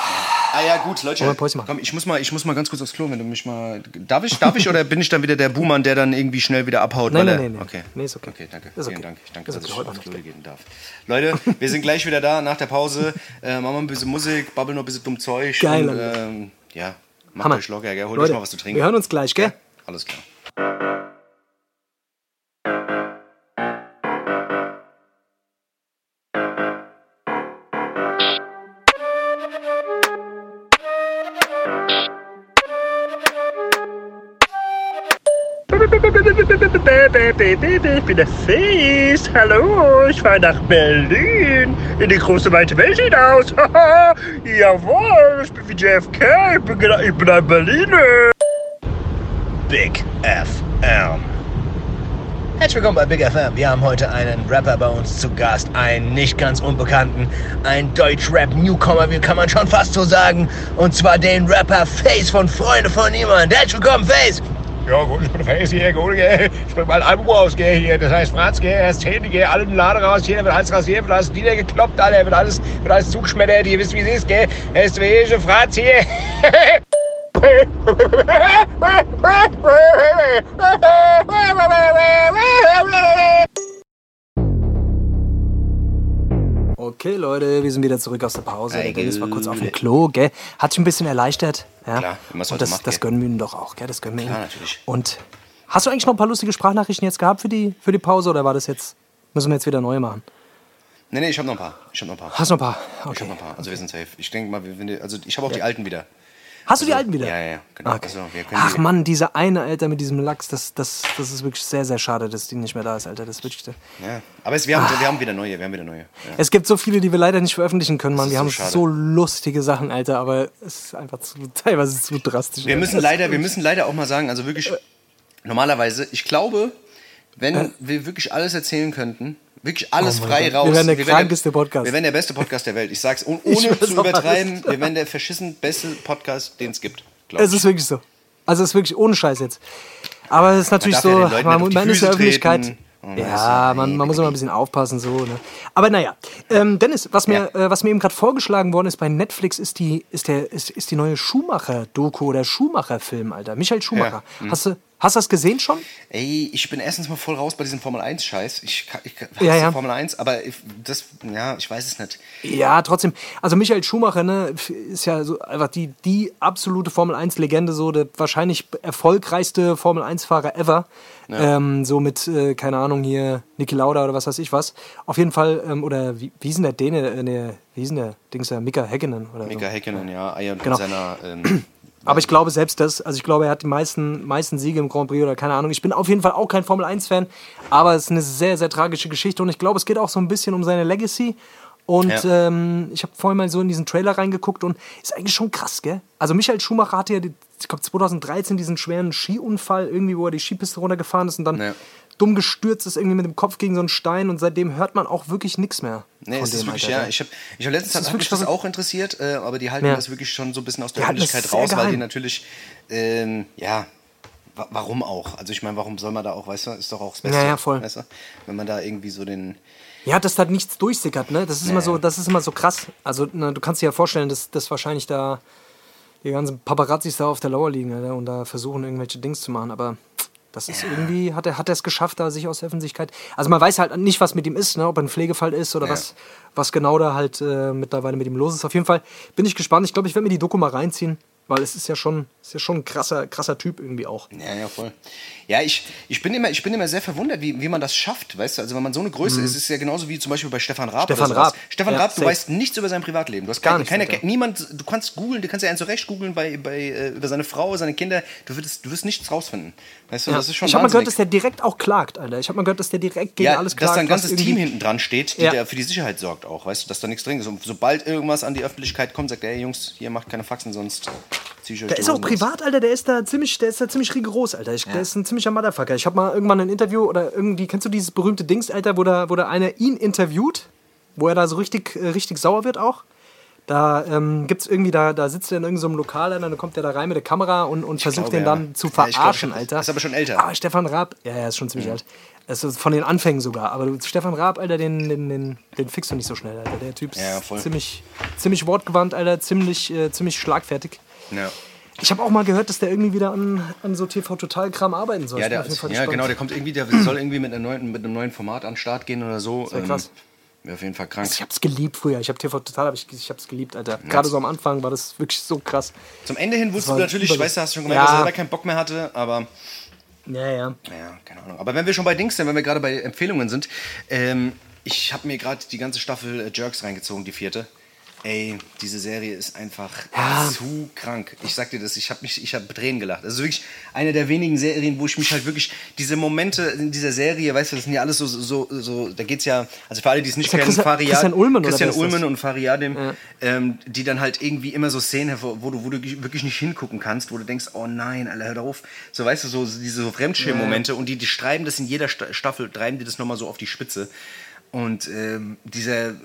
Ah ja, gut, Leute. Wollen wir? Komm, ich muss, mal, ich muss mal ganz kurz aufs Klo, wenn du mich mal. Darf ich, darf ich oder bin ich dann wieder der Buhmann, der dann irgendwie schnell wieder abhaut? Nein, weil nein, nein, nein. Okay. Nee, ist okay. Okay, danke. Ist Vielen okay. Dank. Ich danke, Ist dass okay, ich heute aufs Klo gehen darf. Leute, wir sind gleich wieder da nach der Pause. Äh, machen wir ein bisschen Musik, babbeln noch ein bisschen dumm Zeug. Geil, Und, ähm, ja, macht Hammer. euch locker, gell? Holt Leute, euch mal was zu trinken. wir hören uns gleich, gell? Alles klar. Ich bin der Face. Hallo, ich fahre nach Berlin. In die große weite Welt hinaus. Jawohl, ich bin wie JFK. Ich bin, genau- ich bin ein Berliner. Big FM. Herzlich willkommen bei Big FM. Wir haben heute einen Rapper bei uns zu Gast, einen nicht ganz unbekannten, ein Deutsch-Rap-Newcomer, wie kann man schon fast so sagen. Und zwar den Rapper Face von Freunde von Niemand. Herzlich willkommen, Face. Ja, gut, ich bin Face hier, gut, gell. Ich bring mein Album raus, gell, hier. Das heißt, Franz, gell, erst Zähne, gell, alle in den Laden raus, jeder wird alles rasiert, wird alles niedergekloppt, alle, wird alles, wird alles zugeschmettert, ihr wisst, wie es ist, gell. Erst welche Franz hier. <laughs> Okay, Leute, wir sind wieder zurück aus der Pause. Der Dennis war kurz auf dem. Klo, gell? Hat sich ein bisschen erleichtert. Ja? Klar, wenn heute das, macht, das gönnen wir ihm doch auch, gell? Das gönnen wir Klar, ihm. natürlich. Und hast du eigentlich noch ein paar lustige Sprachnachrichten jetzt gehabt für die, für die Pause oder war das jetzt, müssen wir jetzt wieder neu machen? Nee, nee, ich habe noch ein paar. Ich habe noch ein paar. Hast du noch ein paar? Ich habe Okay. noch ein paar. Also wir sind safe. Ich denke mal, wir, also ich habe auch die alten wieder. Hast du die Also, alten wieder? Ja, ja. Genau. Okay. Also, Ach Mann, dieser eine Alter mit diesem Lachs, das, das, das ist wirklich sehr, sehr schade, dass die nicht mehr da ist, Alter. Das ist wirklich, Ja. Aber es, wir, haben, wir haben wieder neue. Wir haben wieder neue. Ja. es gibt so viele, die wir leider nicht veröffentlichen können, Mann. Wir so haben schade. so lustige Sachen, Alter, aber es ist einfach zu, teilweise zu drastisch. Wir Alter. müssen leider, wir müssen leider auch mal sagen, also wirklich, normalerweise, ich glaube, wenn wir wirklich alles erzählen könnten, wirklich alles Oh frei Gott, raus. wir wären der krankeste der, Podcast. Wir wären der beste Podcast der Welt. Ich sag's, <laughs> und Ich ohne schwör's zu übertreiben, wir wären der verschissen beste Podcast, den es gibt. Es ich. ist wirklich so. Also es ist wirklich ohne Scheiß jetzt. Aber es ist natürlich darf so, ja man, man ist in der Öffentlichkeit. treten. Oh, man ja, ja- man, man muss immer ein bisschen aufpassen so. Ne? Aber naja, ähm, Dennis, was mir, äh, was mir eben gerade vorgeschlagen worden ist bei Netflix, ist die, ist der, ist, ist die neue Schumacher-Doku oder Schumacher-Film, Alter. Michael Schumacher. Ja, Hast du, hast du das gesehen schon? Ey, ich bin erstens mal voll raus bei diesem Formel 1 Scheiß. Ich, ka- ich hasse Ja, ja. Formel 1, aber ich- das, ja, ich weiß es nicht. Ja, trotzdem. Also Michael Schumacher, ne, ist ja so einfach die, die absolute Formel 1-Legende, so der wahrscheinlich erfolgreichste Formel 1-Fahrer ever. Ähm, so mit, äh, keine Ahnung, hier Niki Lauda oder was weiß ich was. Auf jeden Fall, ähm, oder wie, wie hieß denn der Däne, äh, ne, wie hieß denn der Dings da, Mika Häkkinen oder Mika so. Häkkinen, ja, Eier und Genau. seiner. Ähm, Aber ich glaube selbst das, also ich glaube, er hat die meisten, meisten Siege im Grand Prix oder keine Ahnung. Ich bin auf jeden Fall auch kein Formel 1-Fan, aber es ist eine sehr, sehr tragische Geschichte und ich glaube, es geht auch so ein bisschen um seine Legacy. Und Ja. ähm, ich habe vorhin mal so in diesen Trailer reingeguckt und ist eigentlich schon krass, gell? Also Michael Schumacher hatte ja, die, ich glaube 2013 diesen schweren Skiunfall irgendwie, wo er die Skipiste runtergefahren ist und dann Ja. Dumm gestürzt ist irgendwie mit dem Kopf gegen so einen Stein und seitdem hört man auch wirklich nichts mehr. Nee, ist dem, wirklich, Alter, ja. Ich habe ich hab letztens Das hat mich das auch interessiert, äh, aber die halten Ja. das wirklich schon so ein bisschen aus der das Öffentlichkeit raus, weil die natürlich, ähm, ja, wa warum auch? Also ich meine, warum soll man da auch, weißt du, ist doch auch das Beste. Ja, ja, voll. Weißt du? Wenn man da irgendwie so den. Ja, dass da nichts durchsickert, ne? Das ist immer Ja. so, das ist immer so krass. Also, ne, du kannst dir ja vorstellen, dass, dass wahrscheinlich da die ganzen Paparazzis da auf der Lauer liegen Alter, und da versuchen, irgendwelche Dings zu machen, aber das ist irgendwie, hat er hat er es geschafft, da sich aus der Öffentlichkeit. Also man weiß halt nicht, was mit ihm ist, ne? ob er ein Pflegefall ist oder Ja. was, was genau da halt äh, mittlerweile mit ihm los ist. Auf jeden Fall bin ich gespannt. Ich glaube, ich werde mir die Doku mal reinziehen, weil es ist ja schon, ist ja schon ein krasser, krasser Typ irgendwie auch. Ja, ja, voll. Ja, ich, ich, bin immer, ich bin immer sehr verwundert, wie, wie man das schafft, weißt du? Also wenn man so eine Größe ist, ist es ja genauso wie zum Beispiel bei Stefan Raab. Mhm. Stefan. Raab. Stefan Ja, Raab, du safe. weißt nichts über sein Privatleben. Du hast Gar keine, keine, niemand, du kannst googeln, du kannst ja einen zurecht googeln bei, bei, äh, über seine Frau, seine Kinder. Du wirst, du wirst nichts rausfinden. Weißt du, Ja. das ist schon ich habe mal gehört, dass der direkt auch klagt, Alter. Ich habe mal gehört, dass der direkt gegen ja, alles dass klagt. da ein ganzes Team hinten dran steht, die Ja. da für die Sicherheit sorgt auch, weißt du, dass da nichts drin ist. Und sobald irgendwas an die Öffentlichkeit kommt, sagt er, hey Jungs, hier macht keine Faxen, sonst zieh ich euch Der ist auch privat, Alter, der ist da ziemlich, der ist da ziemlich rigoros, Alter. Ich, Der ist ein ziemlicher Motherfucker. Ich habe mal irgendwann ein Interview oder irgendwie, kennst du dieses berühmte Dings, Alter, wo da, wo da einer ihn interviewt, wo er da so richtig, äh, richtig sauer wird auch. Da ähm, gibt's irgendwie, da, da sitzt er in irgendeinem Lokal, Alter, dann kommt der da rein mit der Kamera und, und versucht glaube, den ja. dann zu Ja, glaube, verarschen, ich hab- Alter. ist aber schon älter. Ah, Stefan Raab, ja, er ist schon ziemlich alt. Das ist von den Anfängen sogar. Aber Stefan Raab, Alter, den, den, den, den fixst du nicht so schnell, Alter. Der Typ ist Ja, ziemlich, ziemlich wortgewandt, Alter, ziemlich, äh, ziemlich schlagfertig. Ja. Ich habe auch mal gehört, dass der irgendwie wieder an, an so TV-Total-Kram arbeiten soll. Ja, der, ja gespannt. genau, der kommt irgendwie, der soll irgendwie mit, neuen, mit einem neuen Format an den Start gehen oder so. wär krass. Wäre auf jeden Fall krank. Ich hab's geliebt früher. Ich habe TV Total, hab ich, ich hab's geliebt, Alter. Gerade so am Anfang war das wirklich so krass. Zum Ende hin wusstest du natürlich, weißt du, hast du schon gemerkt, Ja. dass er selber keinen Bock mehr hatte, aber Ja, ja. ja, keine Ahnung. Aber wenn wir schon bei Dings sind, wenn wir gerade bei Empfehlungen sind, ähm, ich habe mir gerade die ganze Staffel äh, Jerks reingezogen, die vierte. Ey, diese Serie ist einfach Ja. zu krank. Ich sag dir das, ich habe mich, ich habe Tränen gelacht. Also wirklich eine der wenigen Serien, wo ich mich halt wirklich diese Momente in dieser Serie, weißt du, das sind ja alles so, so, so da geht's ja, also für alle, die es nicht ja kennen, Christian- Faria, Christian oder Christian? Ullmann und Fariadim, ähm, die dann halt irgendwie immer so Szenen, hervor- wo du, wo du wirklich nicht hingucken kannst, wo du denkst, oh nein, Alter, hör auf. So, weißt du, so diese so Fremdschirmmomente und die, die schreiben das in jeder Sta- Staffel, treiben die das nochmal so auf die Spitze. Und ähm, dieser,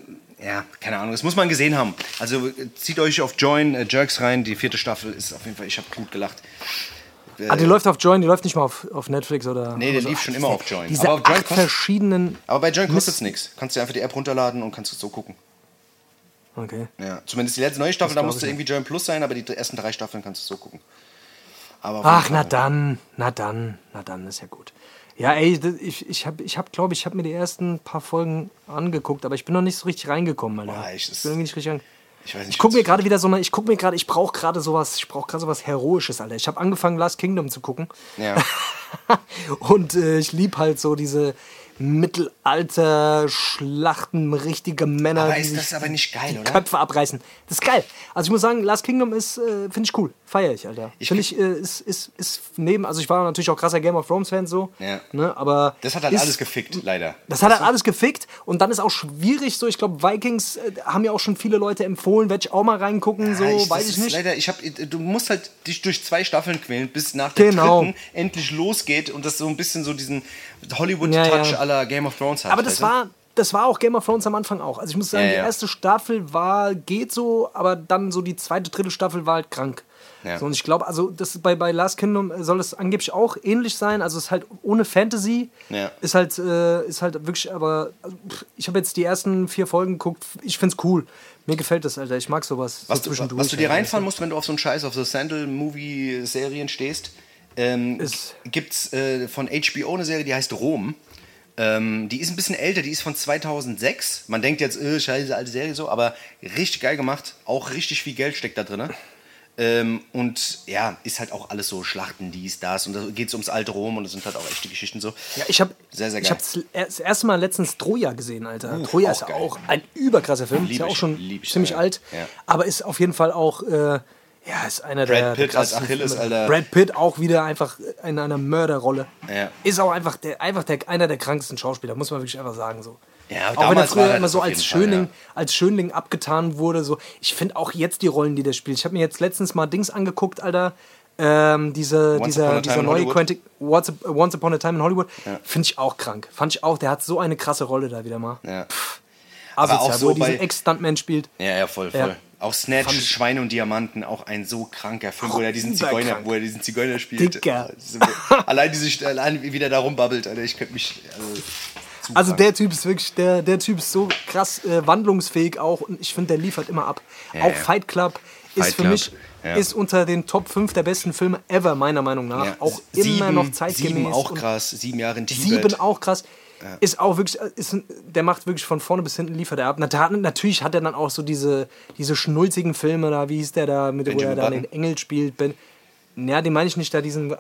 ja, keine Ahnung, das muss man gesehen haben. Also äh, zieht euch auf Join äh, Jerks rein, die vierte Staffel ist auf jeden Fall, ich habe gut gelacht. Äh, Ah, die läuft auf Join, die läuft nicht mal auf, auf Netflix oder. Nee, der oder lief so. schon immer auf Join. Diese Aber auf Join acht kost- verschiedenen. aber bei Join kostet es nichts. Kannst du einfach die App runterladen und kannst es so gucken. Okay. Ja. Zumindest die letzte neue Staffel, Das da musste irgendwie Join Plus sein, aber die ersten drei Staffeln kannst du so gucken. Ach, na dann, na dann, na dann, ist ja gut. Ja, ey, ich, ich habe, ich hab, glaube ich, habe mir die ersten paar Folgen angeguckt, aber ich bin noch nicht so richtig reingekommen, Alter. Boah, ich- ich bin irgendwie nicht richtig rein. Ich Ich gucke mir gerade wieder so eine, ich gucke mir gerade, ich brauche gerade sowas, ich brauche gerade sowas Heroisches, Alter. Ich habe angefangen, Last Kingdom zu gucken. Ja. <laughs> Und äh, ich lieb halt so diese Mittelalter-Schlachten, richtige Männer, Aber ist das aber nicht geil, oder? Köpfe abreißen. Das ist geil. Also ich muss sagen, Last Kingdom ist, äh, finde ich cool. Feier ich, Alter. Ich Finde ich, äh, ist, ist, ist neben, also ich war natürlich auch krasser Game of Thrones-Fan so. Ja. Ne, aber Das hat halt ist, alles gefickt, leider. das hat halt alles gefickt und dann ist auch schwierig so, ich glaube, Vikings äh, haben ja auch schon viele Leute empfohlen, werde ich auch mal reingucken, so, Ja, ich, weiß ich nicht. Leider, ich hab, du musst halt dich durch zwei Staffeln quälen, bis nach der Genau. dritten endlich losgeht und das so ein bisschen so diesen Hollywood-Touch Ja, ja. aller Game of Thrones hat. Aber das war, das war auch Game of Thrones am Anfang auch. Also ich muss sagen, Ja, die erste Staffel war, geht so, aber dann so die zweite, dritte Staffel war halt krank. So, und ich glaube, also das bei, bei Last Kingdom soll es angeblich auch ähnlich sein. Also es ist halt ohne Fantasy. Ist halt, äh, ist halt wirklich, aber also, ich habe jetzt die ersten vier Folgen geguckt. Ich find's cool. Mir gefällt das, Alter. Ich mag sowas. Was, so du, was du dir Alter. reinfahren musst, wenn du auf so einen Scheiß, auf so Sandal-Movie-Serien stehst, ähm, Ist- gibt's äh, von HBO eine Serie, die heißt Rom. Ähm, die ist ein bisschen älter, die ist von 2006. Man denkt jetzt, äh, scheiße, alte Serie so, aber richtig geil gemacht. Auch richtig viel Geld steckt da drin. Ähm, und ja, ist halt auch alles so Schlachten, dies, das. Und da geht es ums alte Rom und es sind halt auch echte Geschichten so. Ja, ich habe Sehr, sehr ich geil. hab das, das erste Mal letztens Troja gesehen, Alter. Uh, Troja auch ist geil. auch ein überkrasser Film. Lieb ist ja auch schon ziemlich ja. alt. Ja. Aber ist auf jeden Fall auch, äh, ja, ist einer Brad der, der Pitt als Achilles, Filme. Alter. Brad Pitt auch wieder einfach in einer Mörderrolle. Ja. Ist auch einfach, der, einfach der, einer der krankesten Schauspieler, muss man wirklich einfach sagen. So. Ja, auch wenn er früher er immer so als jeden Fall, Schönling, ja. als Schönling abgetan wurde. So. Ich finde auch jetzt die Rollen, die der spielt. Ich habe mir jetzt letztens mal Dings angeguckt, Alter. Ähm, diese, Once dieser, dieser neue. Quentin, Once, Once Upon a Time in Hollywood, finde ich auch krank. Fand ich auch, der hat so eine krasse Rolle da wieder mal. Ja. Asozial, auch so wo er diesen Ex-Stuntman spielt. Ja, ja, voll, voll. Auch Snatch, Fand Schweine und Diamanten, auch ein so kranker Film, wo er diesen. Zigeuner, wo er diesen Zigeuner spielt. Dicker. Ist- <laughs> allein diese, allein wie der da rumbabbelt, Alter, ich könnte mich. Also, Also krank. der Typ ist wirklich, der, der Typ ist so krass äh, wandlungsfähig auch und ich finde, der liefert immer ab. Ja, auch ja. Fight Club ist Fight für Club, mich ja. ist unter den Top 5 der besten Filme ever, meiner Meinung nach. Auch sieben, immer noch zeitgemäß. Sieben auch krass, sieben Jahre in Tibet. Sieben auch krass. Ist auch wirklich, äh, ist, der macht wirklich von vorne bis hinten liefert er ab. Natürlich hat er dann auch so diese, diese schnulzigen Filme da, wie hieß der da, mit, wo er Benjamin da den. Engel spielt. Ben, ja, den meine ich nicht, da diesen,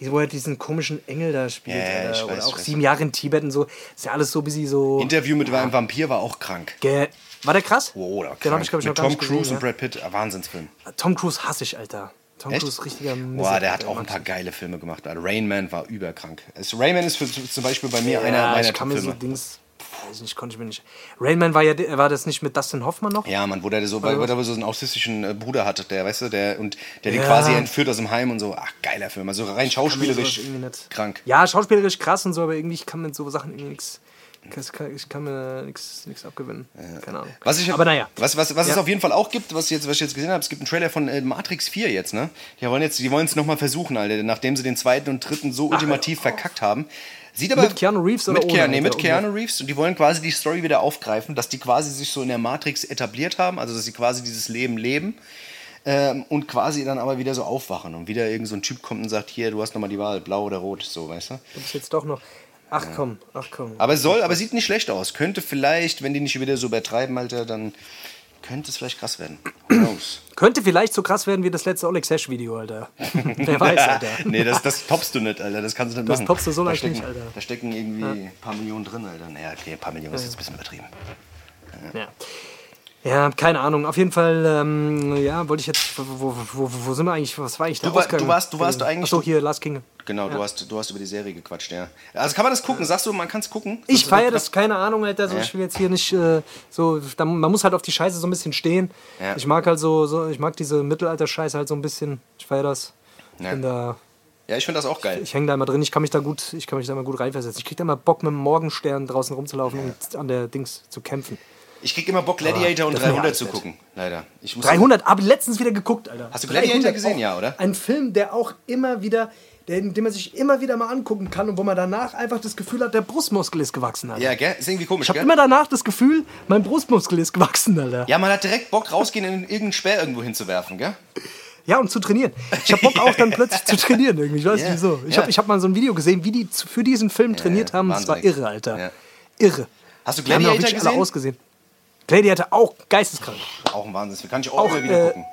wo er diesen komischen Engel da spielt. Ja, ja, Oder weiß, auch sieben Jahre in Tibet und so. Ist ja alles so bisschen so. Interview mit einem Vampir war auch krank. Ge war der krass? Oh, oder Den hab krank. ich, ich, noch mit gar Tom nicht gesehen, Cruise und ja. Brad Pitt, ein Wahnsinnsfilm. Tom Cruise hasse ich, Alter. Tom Echt? Cruise richtiger Boah, der hat auch ein paar geile Filme gemacht. Alter. Rain Man war überkrank. Es- Rain Man ist für, zum Beispiel bei mir einer Ja, meiner ich kann mir so. Dings. Weiß nicht, konnte ich mir nicht. Rainman war ja, war das nicht mit Dustin Hoffmann noch? Ja, Mann, wo der so, weil, weil der so einen autistischen äh, Bruder hatte, der, weißt du, der, und der den Ja. quasi entführt aus dem Heim und so. Ach, geiler Film. Also rein schauspielerisch krank. Ja, schauspielerisch krass und so, aber irgendwie ich kann mit so Sachen irgendwie nichts. Ich kann mir nichts abgewinnen. Keine Ahnung. Was ich, aber naja. Was, was, was es Ja. auf jeden Fall auch gibt, was, jetzt, was ich jetzt gesehen habe, es gibt einen Trailer von äh, Matrix 4 jetzt, ne? Die wollen jetzt, die wollen es nochmal versuchen, Alter, nachdem sie den zweiten und dritten so ultimativ verkackt haben. Sieht aber, Mit Keanu Reeves oder mit ohne, Keanu, nee, mit Alter? Keanu Reeves und die wollen quasi die Story wieder aufgreifen, dass die quasi sich so in der Matrix etabliert haben, also dass sie quasi dieses Leben leben ähm, und quasi dann aber wieder so aufwachen und wieder irgend so ein Typ kommt und sagt, hier, du hast nochmal die Wahl, blau oder rot, so, weißt du? Du bist jetzt doch noch. Ach komm, ach komm. Aber es soll, aber sieht nicht schlecht aus. Könnte vielleicht, wenn die nicht wieder so übertreiben, Alter, dann könnte es vielleicht krass werden. Who knows? <clears throat> Könnte vielleicht so krass werden wie das letzte Oleg Sesh-Video, Alter. <laughs> Wer weiß, Alter. <laughs> nee, das, das toppst du nicht, Alter. Das kannst du nicht Das machen. toppst du so leicht nicht, Alter. Da stecken irgendwie ein paar Millionen drin, Alter. Naja, okay, ein paar Millionen ist jetzt ein bisschen übertrieben. Ja. Ja, keine Ahnung. Auf jeden Fall, ähm, ja, wollte ich jetzt. Wo, wo, wo, sind wir eigentlich? Was war ich da? Du war- du warst- du warst eigentlich- Achso, hier, Last King. Genau, du, hast, du hast über die Serie gequatscht, ja. Also kann man das gucken? Sagst du, man kann es gucken? Ich feiere das, keine Ahnung, Alter. So, Ja. Ich will jetzt hier nicht äh, so. Da, man muss halt auf die Scheiße so ein bisschen stehen. Ja. Ich mag halt so, so, ich mag diese Mittelalter-Scheiße halt so ein bisschen. Ich feiere das. Ich Ja. bin da. Ja, ich finde das auch geil. Ich hänge da immer drin, ich kann mich da gut, ich kann mich da immer gut reinversetzen. Ich krieg da immer Bock, mit dem Morgenstern draußen rumzulaufen und an der Dings zu kämpfen. Ich krieg immer Bock, Gladiator und das ist mir 300 alles zu gucken. Leider. Ich muss 300, habe letztens wieder geguckt, Alter. Hast du Gladiator gesehen? auch Ja, oder? Ein Film, der auch immer wieder, der, den man sich immer wieder mal angucken kann und wo man danach einfach das Gefühl hat, der Brustmuskel ist gewachsen, Alter. Ja, gell? Ist irgendwie komisch, Ich habe immer danach das Gefühl, mein Brustmuskel ist gewachsen, Alter. Ja, man hat direkt Bock, rausgehen und irgendeinen Speer irgendwo hinzuwerfen, gell? Ja, und zu trainieren. Ich habe Bock auch dann plötzlich zu trainieren irgendwie. Ich weiß <laughs> Ja, nicht wieso. Ich ja. habe ich hab mal so ein Video gesehen, wie die für diesen Film trainiert ja, haben. Das war irre, Alter. Irre. Hast du Gladiator wirklich alle gesehen? Ausgesehen. Gladiator auch geisteskrank. Auch ein Wahnsinn. Kann ich auch, Auch, immer wieder äh, gucken.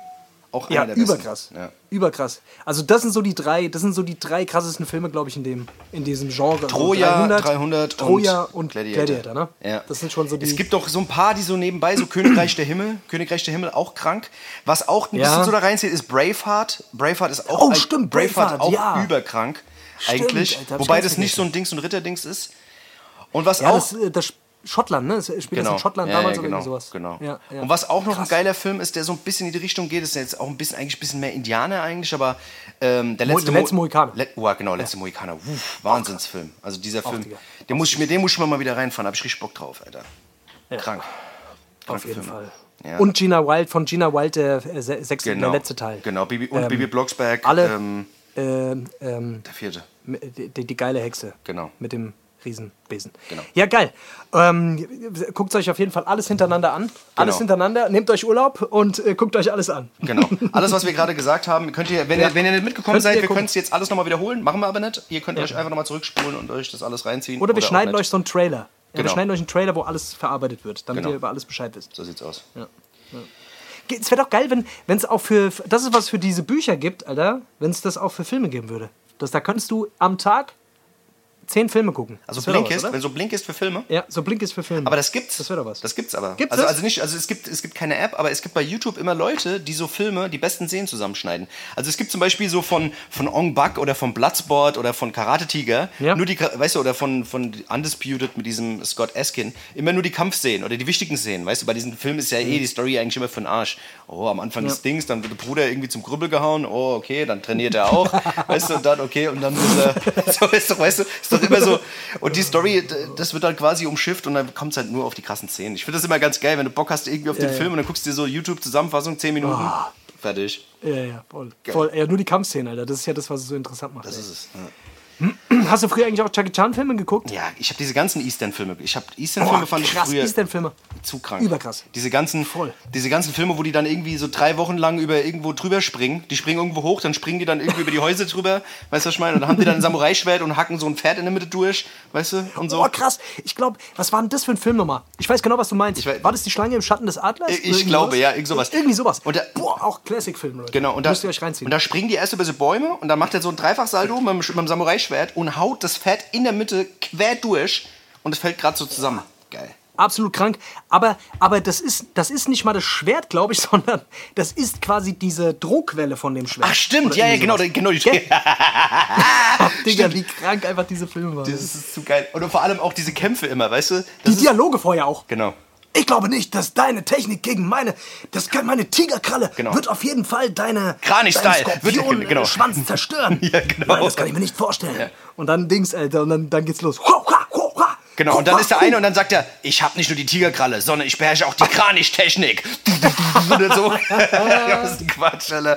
Auch Ja, überkrass. Ja. Überkrass. Also das sind so die drei, das sind so die drei krassesten Filme, glaube ich, in dem in diesem Genre. Also Troja, 300, Troja und und, Gladiator. Gladiator. ne? Ja. Das sind schon so die. Es gibt doch so ein paar, die so nebenbei, so Königreich der Himmel, <clears throat> Königreich der Himmel auch krank. Was auch ein Ja. bisschen so da reinzählt, ist Braveheart. Braveheart ist auch, Oh, stimmt, Braveheart, Braveheart, auch ja. überkrank Stimmt, eigentlich. Alter, Wobei das nicht so ein Dings und Ritterdings ist. Und was auch das, äh, das Schottland, ne? Das spielt das in Schottland Ja, damals ja, oder genau, irgendwie sowas. Genau. Ja, ja. Und was auch noch Krass. ein geiler Film ist, der so ein bisschen in die Richtung geht, ist jetzt auch ein bisschen eigentlich ein bisschen mehr Indianer eigentlich, aber ähm, der Mo- letzte, der letzte Mo- Mohikaner. Le oh, genau, letzte Mohikaner. Uff, Wahnsinnsfilm. Also dieser Film, den muss ich mir, den muss ich mir mal wieder reinfahren. Da hab ich richtig Bock drauf, Alter. Krank. Auf jeden Filme. Fall. Ja. Und Gina Wild, von Gina Wild, der äh, se- sechste, Genau. der letzte Teil. Genau, Bibi, und Ähm, Bibi Blocksberg, alle- ähm, Ähm, ähm, der vierte. die, die, die geile Hexe. Genau. Mit dem Riesenbesen. Genau. Ja, geil. Ähm, guckt euch auf jeden Fall alles hintereinander an. Alles Genau. hintereinander. Nehmt euch Urlaub und äh, guckt euch alles an. Genau. <laughs> Alles, was wir gerade gesagt haben, könnt ihr, wenn, Ja. ihr, wenn ihr nicht mitgekommen Könnt seid, wir können es jetzt alles nochmal wiederholen. Machen wir aber nicht. Ihr könnt euch einfach nochmal zurückspulen und euch das alles reinziehen. Oder wir auch schneiden euch so einen Trailer. Ja, Genau. Wir schneiden euch einen Trailer, wo alles verarbeitet wird, damit Genau. ihr über alles Bescheid wisst. So sieht's aus. Ge- Es wäre doch geil, wenn es auch für. Das ist was für diese Bücher gibt, Alter, wenn es das auch für Filme geben würde. Das, da könntest du am Tag zehn Filme gucken. Also Das Blinkist, was, wenn so Blinkist für Filme. Ja, so Blink ist für Filme. Aber das gibt's. Das wäre doch was. Das gibt's aber. Gibt's also, das? also nicht, also es gibt, es gibt keine App, aber es gibt bei YouTube immer Leute, die so Filme, die besten Szenen zusammenschneiden. Also es gibt zum Beispiel so von, von Ong Bak oder von Bloodsport oder von Karate Tiger, Ja. nur die, weißt du, oder von, von Undisputed mit diesem Scott Eskin, immer nur die Kampfszenen oder die wichtigen Szenen. Weißt du, bei diesen Filmen ist ja eh die Story eigentlich immer für den Arsch. Oh, am Anfang des Dings, dann wird der Bruder irgendwie zum Grübbel gehauen, oh, okay, dann trainiert er auch, <laughs> weißt du, und dann, okay, und dann ist er, <laughs> so ist doch, weißt du, ist doch immer so, und die Story, das wird dann quasi umschifft und dann kommt es halt nur auf die krassen Szenen. Ich finde das immer ganz geil, wenn du Bock hast irgendwie auf den Ja, Film und dann guckst du dir so YouTube-Zusammenfassung, 10 Minuten, fertig. ja, ja, voll. voll. Ja, nur die Kampfszenen, Alter. Das ist ja das, was es so interessant macht. Das ey. ist es. Hast du früher eigentlich auch Jackie Chan-Filme geguckt? Ja, ich habe diese ganzen Eastern-Filme. Ich habe Eastern-Filme fand ich krass, früher Eastern-Filme. zu krank. Überkrass. Diese ganzen, Voll. diese ganzen Filme, wo die dann irgendwie so drei Wochen lang über irgendwo drüber springen. Die springen irgendwo hoch, dann springen die dann irgendwie über die Häuser drüber. Weißt du, was ich meine? Und dann haben die dann ein Samurai-Schwert und hacken so ein Pferd in der Mitte durch. Weißt du? Und so. Oh, krass. Ich glaube, was war denn das für ein Film nochmal? Ich weiß genau, was du meinst. Ich weiß- war das die Schlange im Schatten des Adlers? Ich irgendwie glaube, ja, irgend sowas. Irgendwie sowas. Und der- Boah, auch Classic-Film, Leute. Genau, und da, Müsst ihr euch reinziehen. und da springen die erst über so Bäume und dann macht er so ein Dreifachsaldo mit dem, mit dem Samurai-Schwert und haut das Pferd in der Mitte quer durch und es fällt gerade so zusammen. Geil. Absolut krank. Aber, aber das, ist, das ist nicht mal das Schwert, glaube ich, <laughs> sondern das ist quasi diese Drohquelle von dem Schwert. Ach, stimmt, Oder ja, ja, genau, genau die Gell? <laughs> Digga, wie krank einfach diese Filme waren. Das ist zu geil. Und vor allem auch diese Kämpfe immer, weißt du? die Das ist, Dialoge vorher auch. genau. Ich glaube nicht, dass deine Technik gegen meine, das kann meine Tigerkralle Genau. wird auf jeden Fall deine, Kranich-Style. deinen Wird- Skorpion, genau. äh, Schwanz zerstören. <laughs> Ja, genau. Nein, das kann ich mir nicht vorstellen. Ja. Und dann Dings, Alter, und dann, dann geht's los. Hua, hua. Genau, und dann ist der eine und dann sagt er, ich habe nicht nur die Tigerkralle, sondern ich beherrsche auch die Kranichtechnik. <laughs> so. ja, das ist ein Quatsch, Alter.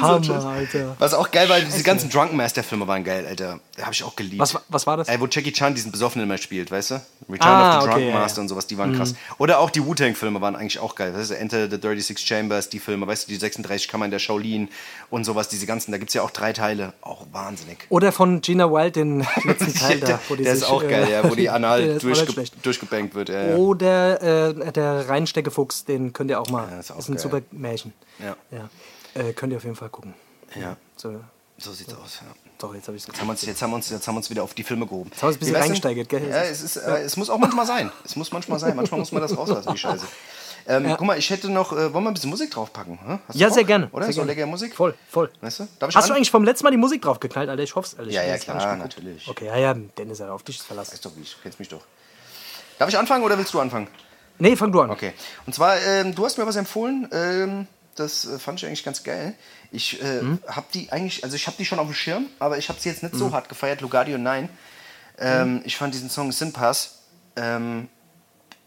Hammer, Alter. Was auch geil war, diese ganzen Drunken Master Filme waren geil, Alter. Da habe ich auch geliebt. Was, wa- was war das? Ey, wo Jackie Chan diesen Besoffenen immer spielt, weißt du? Return Ah, of the okay, Drunk ja, Master ja. und sowas, die waren krass. Oder auch die Wu-Tang-Filme waren eigentlich auch geil. Weißt du? Enter the 36 Chambers, die Filme, weißt du, die 36 Kammern der Shaolin und sowas, diese ganzen, da gibt es ja auch drei Teile. Auch wahnsinnig. Oder von Gina Wild, den letzten <laughs> Teil da. Wo die der sich, ist auch geil, äh, ja, wo die <laughs> der anal durchge durchgebankt wird. Ja, ja. Oder äh, der Reinsteckefuchs, den könnt ihr auch mal. Ja, ist das auch ist ein geil. super Märchen. Ja. Äh, könnt ihr auf jeden Fall gucken. ja. So, So sieht's aus. Ja. doch, jetzt Jetzt haben, wir uns, jetzt, haben uns, jetzt haben wir uns wieder auf die Filme gehoben. haben wir ein bisschen reingesteigert, gell? Ja, es, ist, äh, es muss auch manchmal sein. Es muss manchmal sein. Manchmal muss man das rauslassen, die <laughs> Scheiße. Ähm, Guck mal, ich hätte noch, äh, wollen wir ein bisschen Musik draufpacken? Du Ja, sehr gerne. Oder? Sehr so gerne. lecker Musik? Voll, voll. Weißt du? Ich Hast du an? eigentlich vom letzten Mal die Musik draufgeknallt, Alter? Ich hoffe es, ehrlich. Ja, Ich ja, nicht klar, natürlich. Okay, ja, ja, Dennis, Alter, auf dich ist verlassen. Weißt doch wie, du kennst mich doch. Darf ich anfangen oder willst du anfangen? Nee, fang du an. Okay. Und zwar, ähm, du hast mir was empfohlen. Ähm, das äh, fand ich eigentlich ganz geil. Ich äh, Hm? habe die eigentlich, also ich habe die schon auf dem Schirm, aber ich habe sie jetzt nicht so Hm. hart gefeiert. Lugardio 9. Ähm, Ich fand diesen Song Sin Pass. Ähm,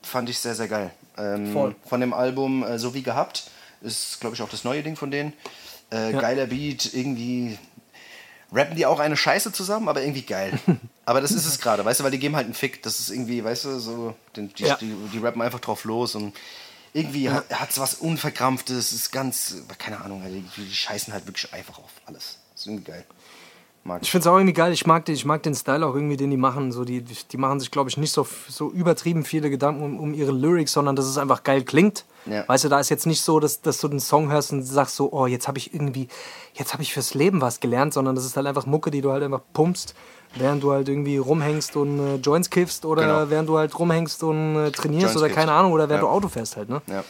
fand ich sehr, sehr geil. Ähm. Von dem Album äh, So wie gehabt ist, glaube ich, auch das neue Ding von denen. Äh, Ja. Geiler Beat, irgendwie rappen die auch eine Scheiße zusammen, aber irgendwie geil. <laughs> aber das ist es gerade, weißt du, weil die geben halt einen Fick. Das ist irgendwie, weißt du, so, die, die, Ja. die, die rappen einfach drauf los und irgendwie hat es was Unverkrampftes, ist ganz, keine Ahnung, halt, die, die scheißen halt wirklich einfach auf alles. ist irgendwie geil. Mag Ich finde es auch irgendwie geil. Ich mag, den, ich mag den Style auch irgendwie, den die machen. So, die, die machen sich, glaube ich, nicht so, so übertrieben viele Gedanken um, um ihre Lyrics, sondern dass es einfach geil klingt. Ja. Weißt du, da ist jetzt nicht so, dass, dass du den Song hörst und sagst so, oh, jetzt habe ich irgendwie, jetzt habe ich fürs Leben was gelernt, sondern das ist halt einfach Mucke, die du halt einfach pumpst, während du halt irgendwie rumhängst und äh, Joints kiffst oder Genau. während du halt rumhängst und äh, trainierst Joints oder kiffst. keine Ahnung oder während Ja. du Auto fährst halt, ne? Ja.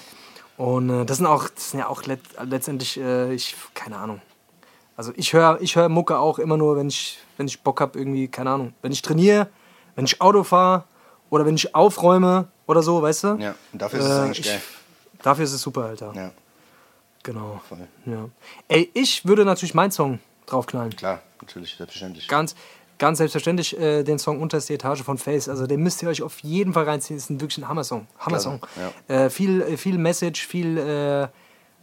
Und äh, das sind auch, das sind ja auch let, letztendlich, äh, ich, keine Ahnung. Also ich höre ich hör Mucke auch immer nur, wenn ich, wenn ich Bock habe, irgendwie, keine Ahnung, wenn ich trainiere, wenn ich Auto fahre oder wenn ich aufräume oder so, weißt du? Ja, und dafür ist es Äh, eigentlich ich- geil. Dafür ist es super, Alter. Ja, Genau. voll. Ja. Ey, ich würde natürlich meinen Song draufknallen. Klar, natürlich, selbstverständlich. Ganz, ganz selbstverständlich äh, den Song Unterste Etage von Face. Also den müsst ihr euch auf jeden Fall reinziehen. Ist ein wirklich ein Hammer-Song. Hammer-Song. Klasse, Äh, viel, äh, viel Message, viel, äh,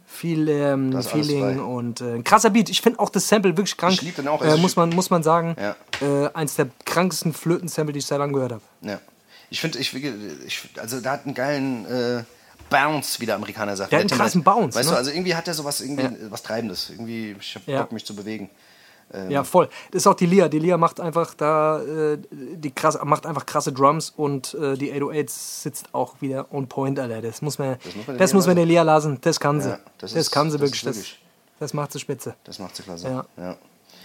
viel ähm, Feeling und äh, krasser Beat. Ich finde auch das Sample wirklich krank. Ich lieb den auch. Äh, Also muss, ich- man, muss man sagen. Ja. Äh, eins der krankesten Flöten-Sample, die ich seit langem gehört habe. Ja. Ich finde, ich, ich, also da hat einen geilen äh, Bounce, wie der Amerikaner sagt. Der hat einen krassen. Bounce, Weißt ne? du, also irgendwie hat er sowas, irgendwie Ja. äh, was Treibendes. Irgendwie, ich hab Ja. Bock, mich zu bewegen. Ähm. Ja, voll. Das ist auch die Lia. Die Lia macht einfach da äh, die krass, macht einfach krasse Drums und äh, die 808s sitzt auch wieder on point, Alter. Das muss man, das muss man muss der man, Lia der Lia lassen. Das kann sie. Ja, das das kann sie das wirklich. ist Das, wirklich. das macht sie spitze. Das macht sie klasse. Ja. ja.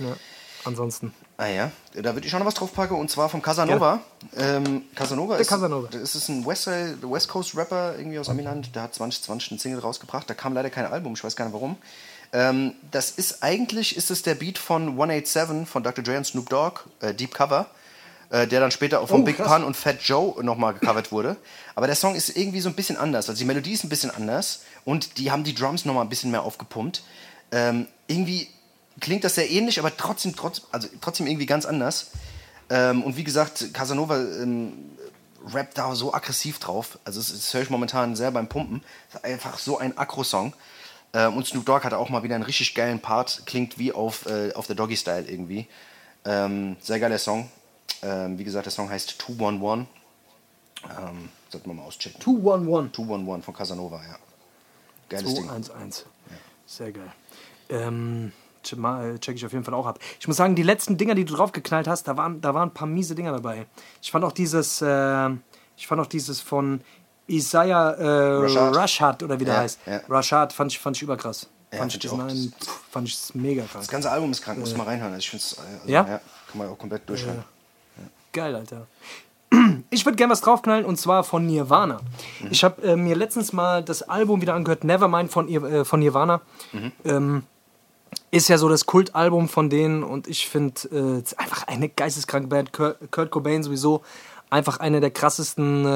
Ja. Ansonsten. Ah ja, da würde ich auch noch was drauf packen und zwar vom Casanova. Ähm, Casanova, ist, Casanova. Das ist ein West, West Coast Rapper irgendwie aus Amiland, der hat 2020 ein Single rausgebracht. Da kam leider kein Album, ich weiß gar nicht warum. Ähm, das ist eigentlich ist es der Beat von 187 von Dr. Dre und Snoop Dogg, äh, Deep Cover, äh, der dann später auch von Oh, Big. Pun und Fat Joe nochmal gecovert wurde. Aber der Song ist irgendwie so ein bisschen anders. Also die Melodie ist ein bisschen anders und die haben die Drums nochmal ein bisschen mehr aufgepumpt. Ähm, irgendwie klingt das sehr ähnlich, aber trotzdem, trotz, also trotzdem irgendwie ganz anders. Ähm, und wie gesagt, Casanova ähm, rappt da so aggressiv drauf. Also das, das höre ich momentan sehr beim Pumpen. Das ist einfach so ein Aggro-Song. Ähm, und Snoop Dogg hat auch mal wieder einen richtig geilen Part. Klingt wie auf, äh, auf der Doggy-Style irgendwie. Ähm, sehr geiler Song. Ähm, wie gesagt, der Song heißt 211. Ähm, sollten wir mal auschecken. 211. 211 von Casanova, ja. Geiles Ding. 211. Sehr geil. Ähm, mal, check ich auf jeden Fall auch ab. Ich muss sagen, die letzten Dinger, die du draufgeknallt hast, da waren, da waren ein paar miese Dinger dabei. Ich fand auch dieses, äh, ich fand auch dieses von Isaiah äh, Rashad. Rashad oder wie der Ja, heißt. ja. Rashad fand ich, fand ich überkrass. Ja, fand ich auch. einen, pff, fand ich mega krass. Das ganze Album ist krank, muss mal reinhören. Also ich find's, äh, also, Ja? Kann man auch komplett durchhören. Geil, Alter. <clears throat> Ich würde gerne was draufknallen und zwar von Nirvana. Ich habe äh, mir letztens mal das Album wieder angehört, Nevermind von, äh, von Nirvana. Ähm, ist ja so das Kultalbum von denen und ich finde äh, es einfach eine geisteskranke Band. Kurt, Kurt Cobain sowieso einfach einer der krassesten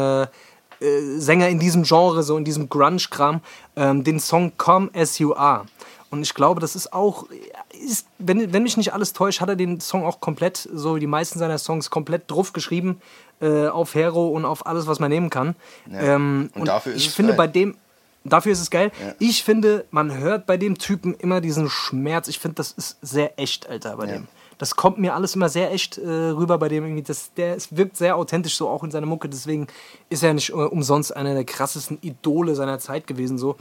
äh, äh, Sänger in diesem Genre, so in diesem Grunge-Kram. Ähm, den Song Come As You Are. Und ich glaube, das ist auch, ist, wenn, wenn mich nicht alles täuscht, hat er den Song auch komplett, so wie die meisten seiner Songs, komplett drauf geschrieben äh, auf Hero und auf alles, was man nehmen kann. Ähm, Und dafür ist ich es finde geil. bei dem, dafür ist es geil. Ja. Ich finde, man hört bei dem Typen immer diesen Schmerz. Ich finde, das ist sehr echt, Alter, bei Ja. dem. Das kommt mir alles immer sehr echt äh, rüber bei dem. Irgendwie. Das, der es wirkt sehr authentisch so auch in seiner Mucke. Deswegen ist er nicht äh, umsonst einer der krassesten Idole seiner Zeit gewesen, so.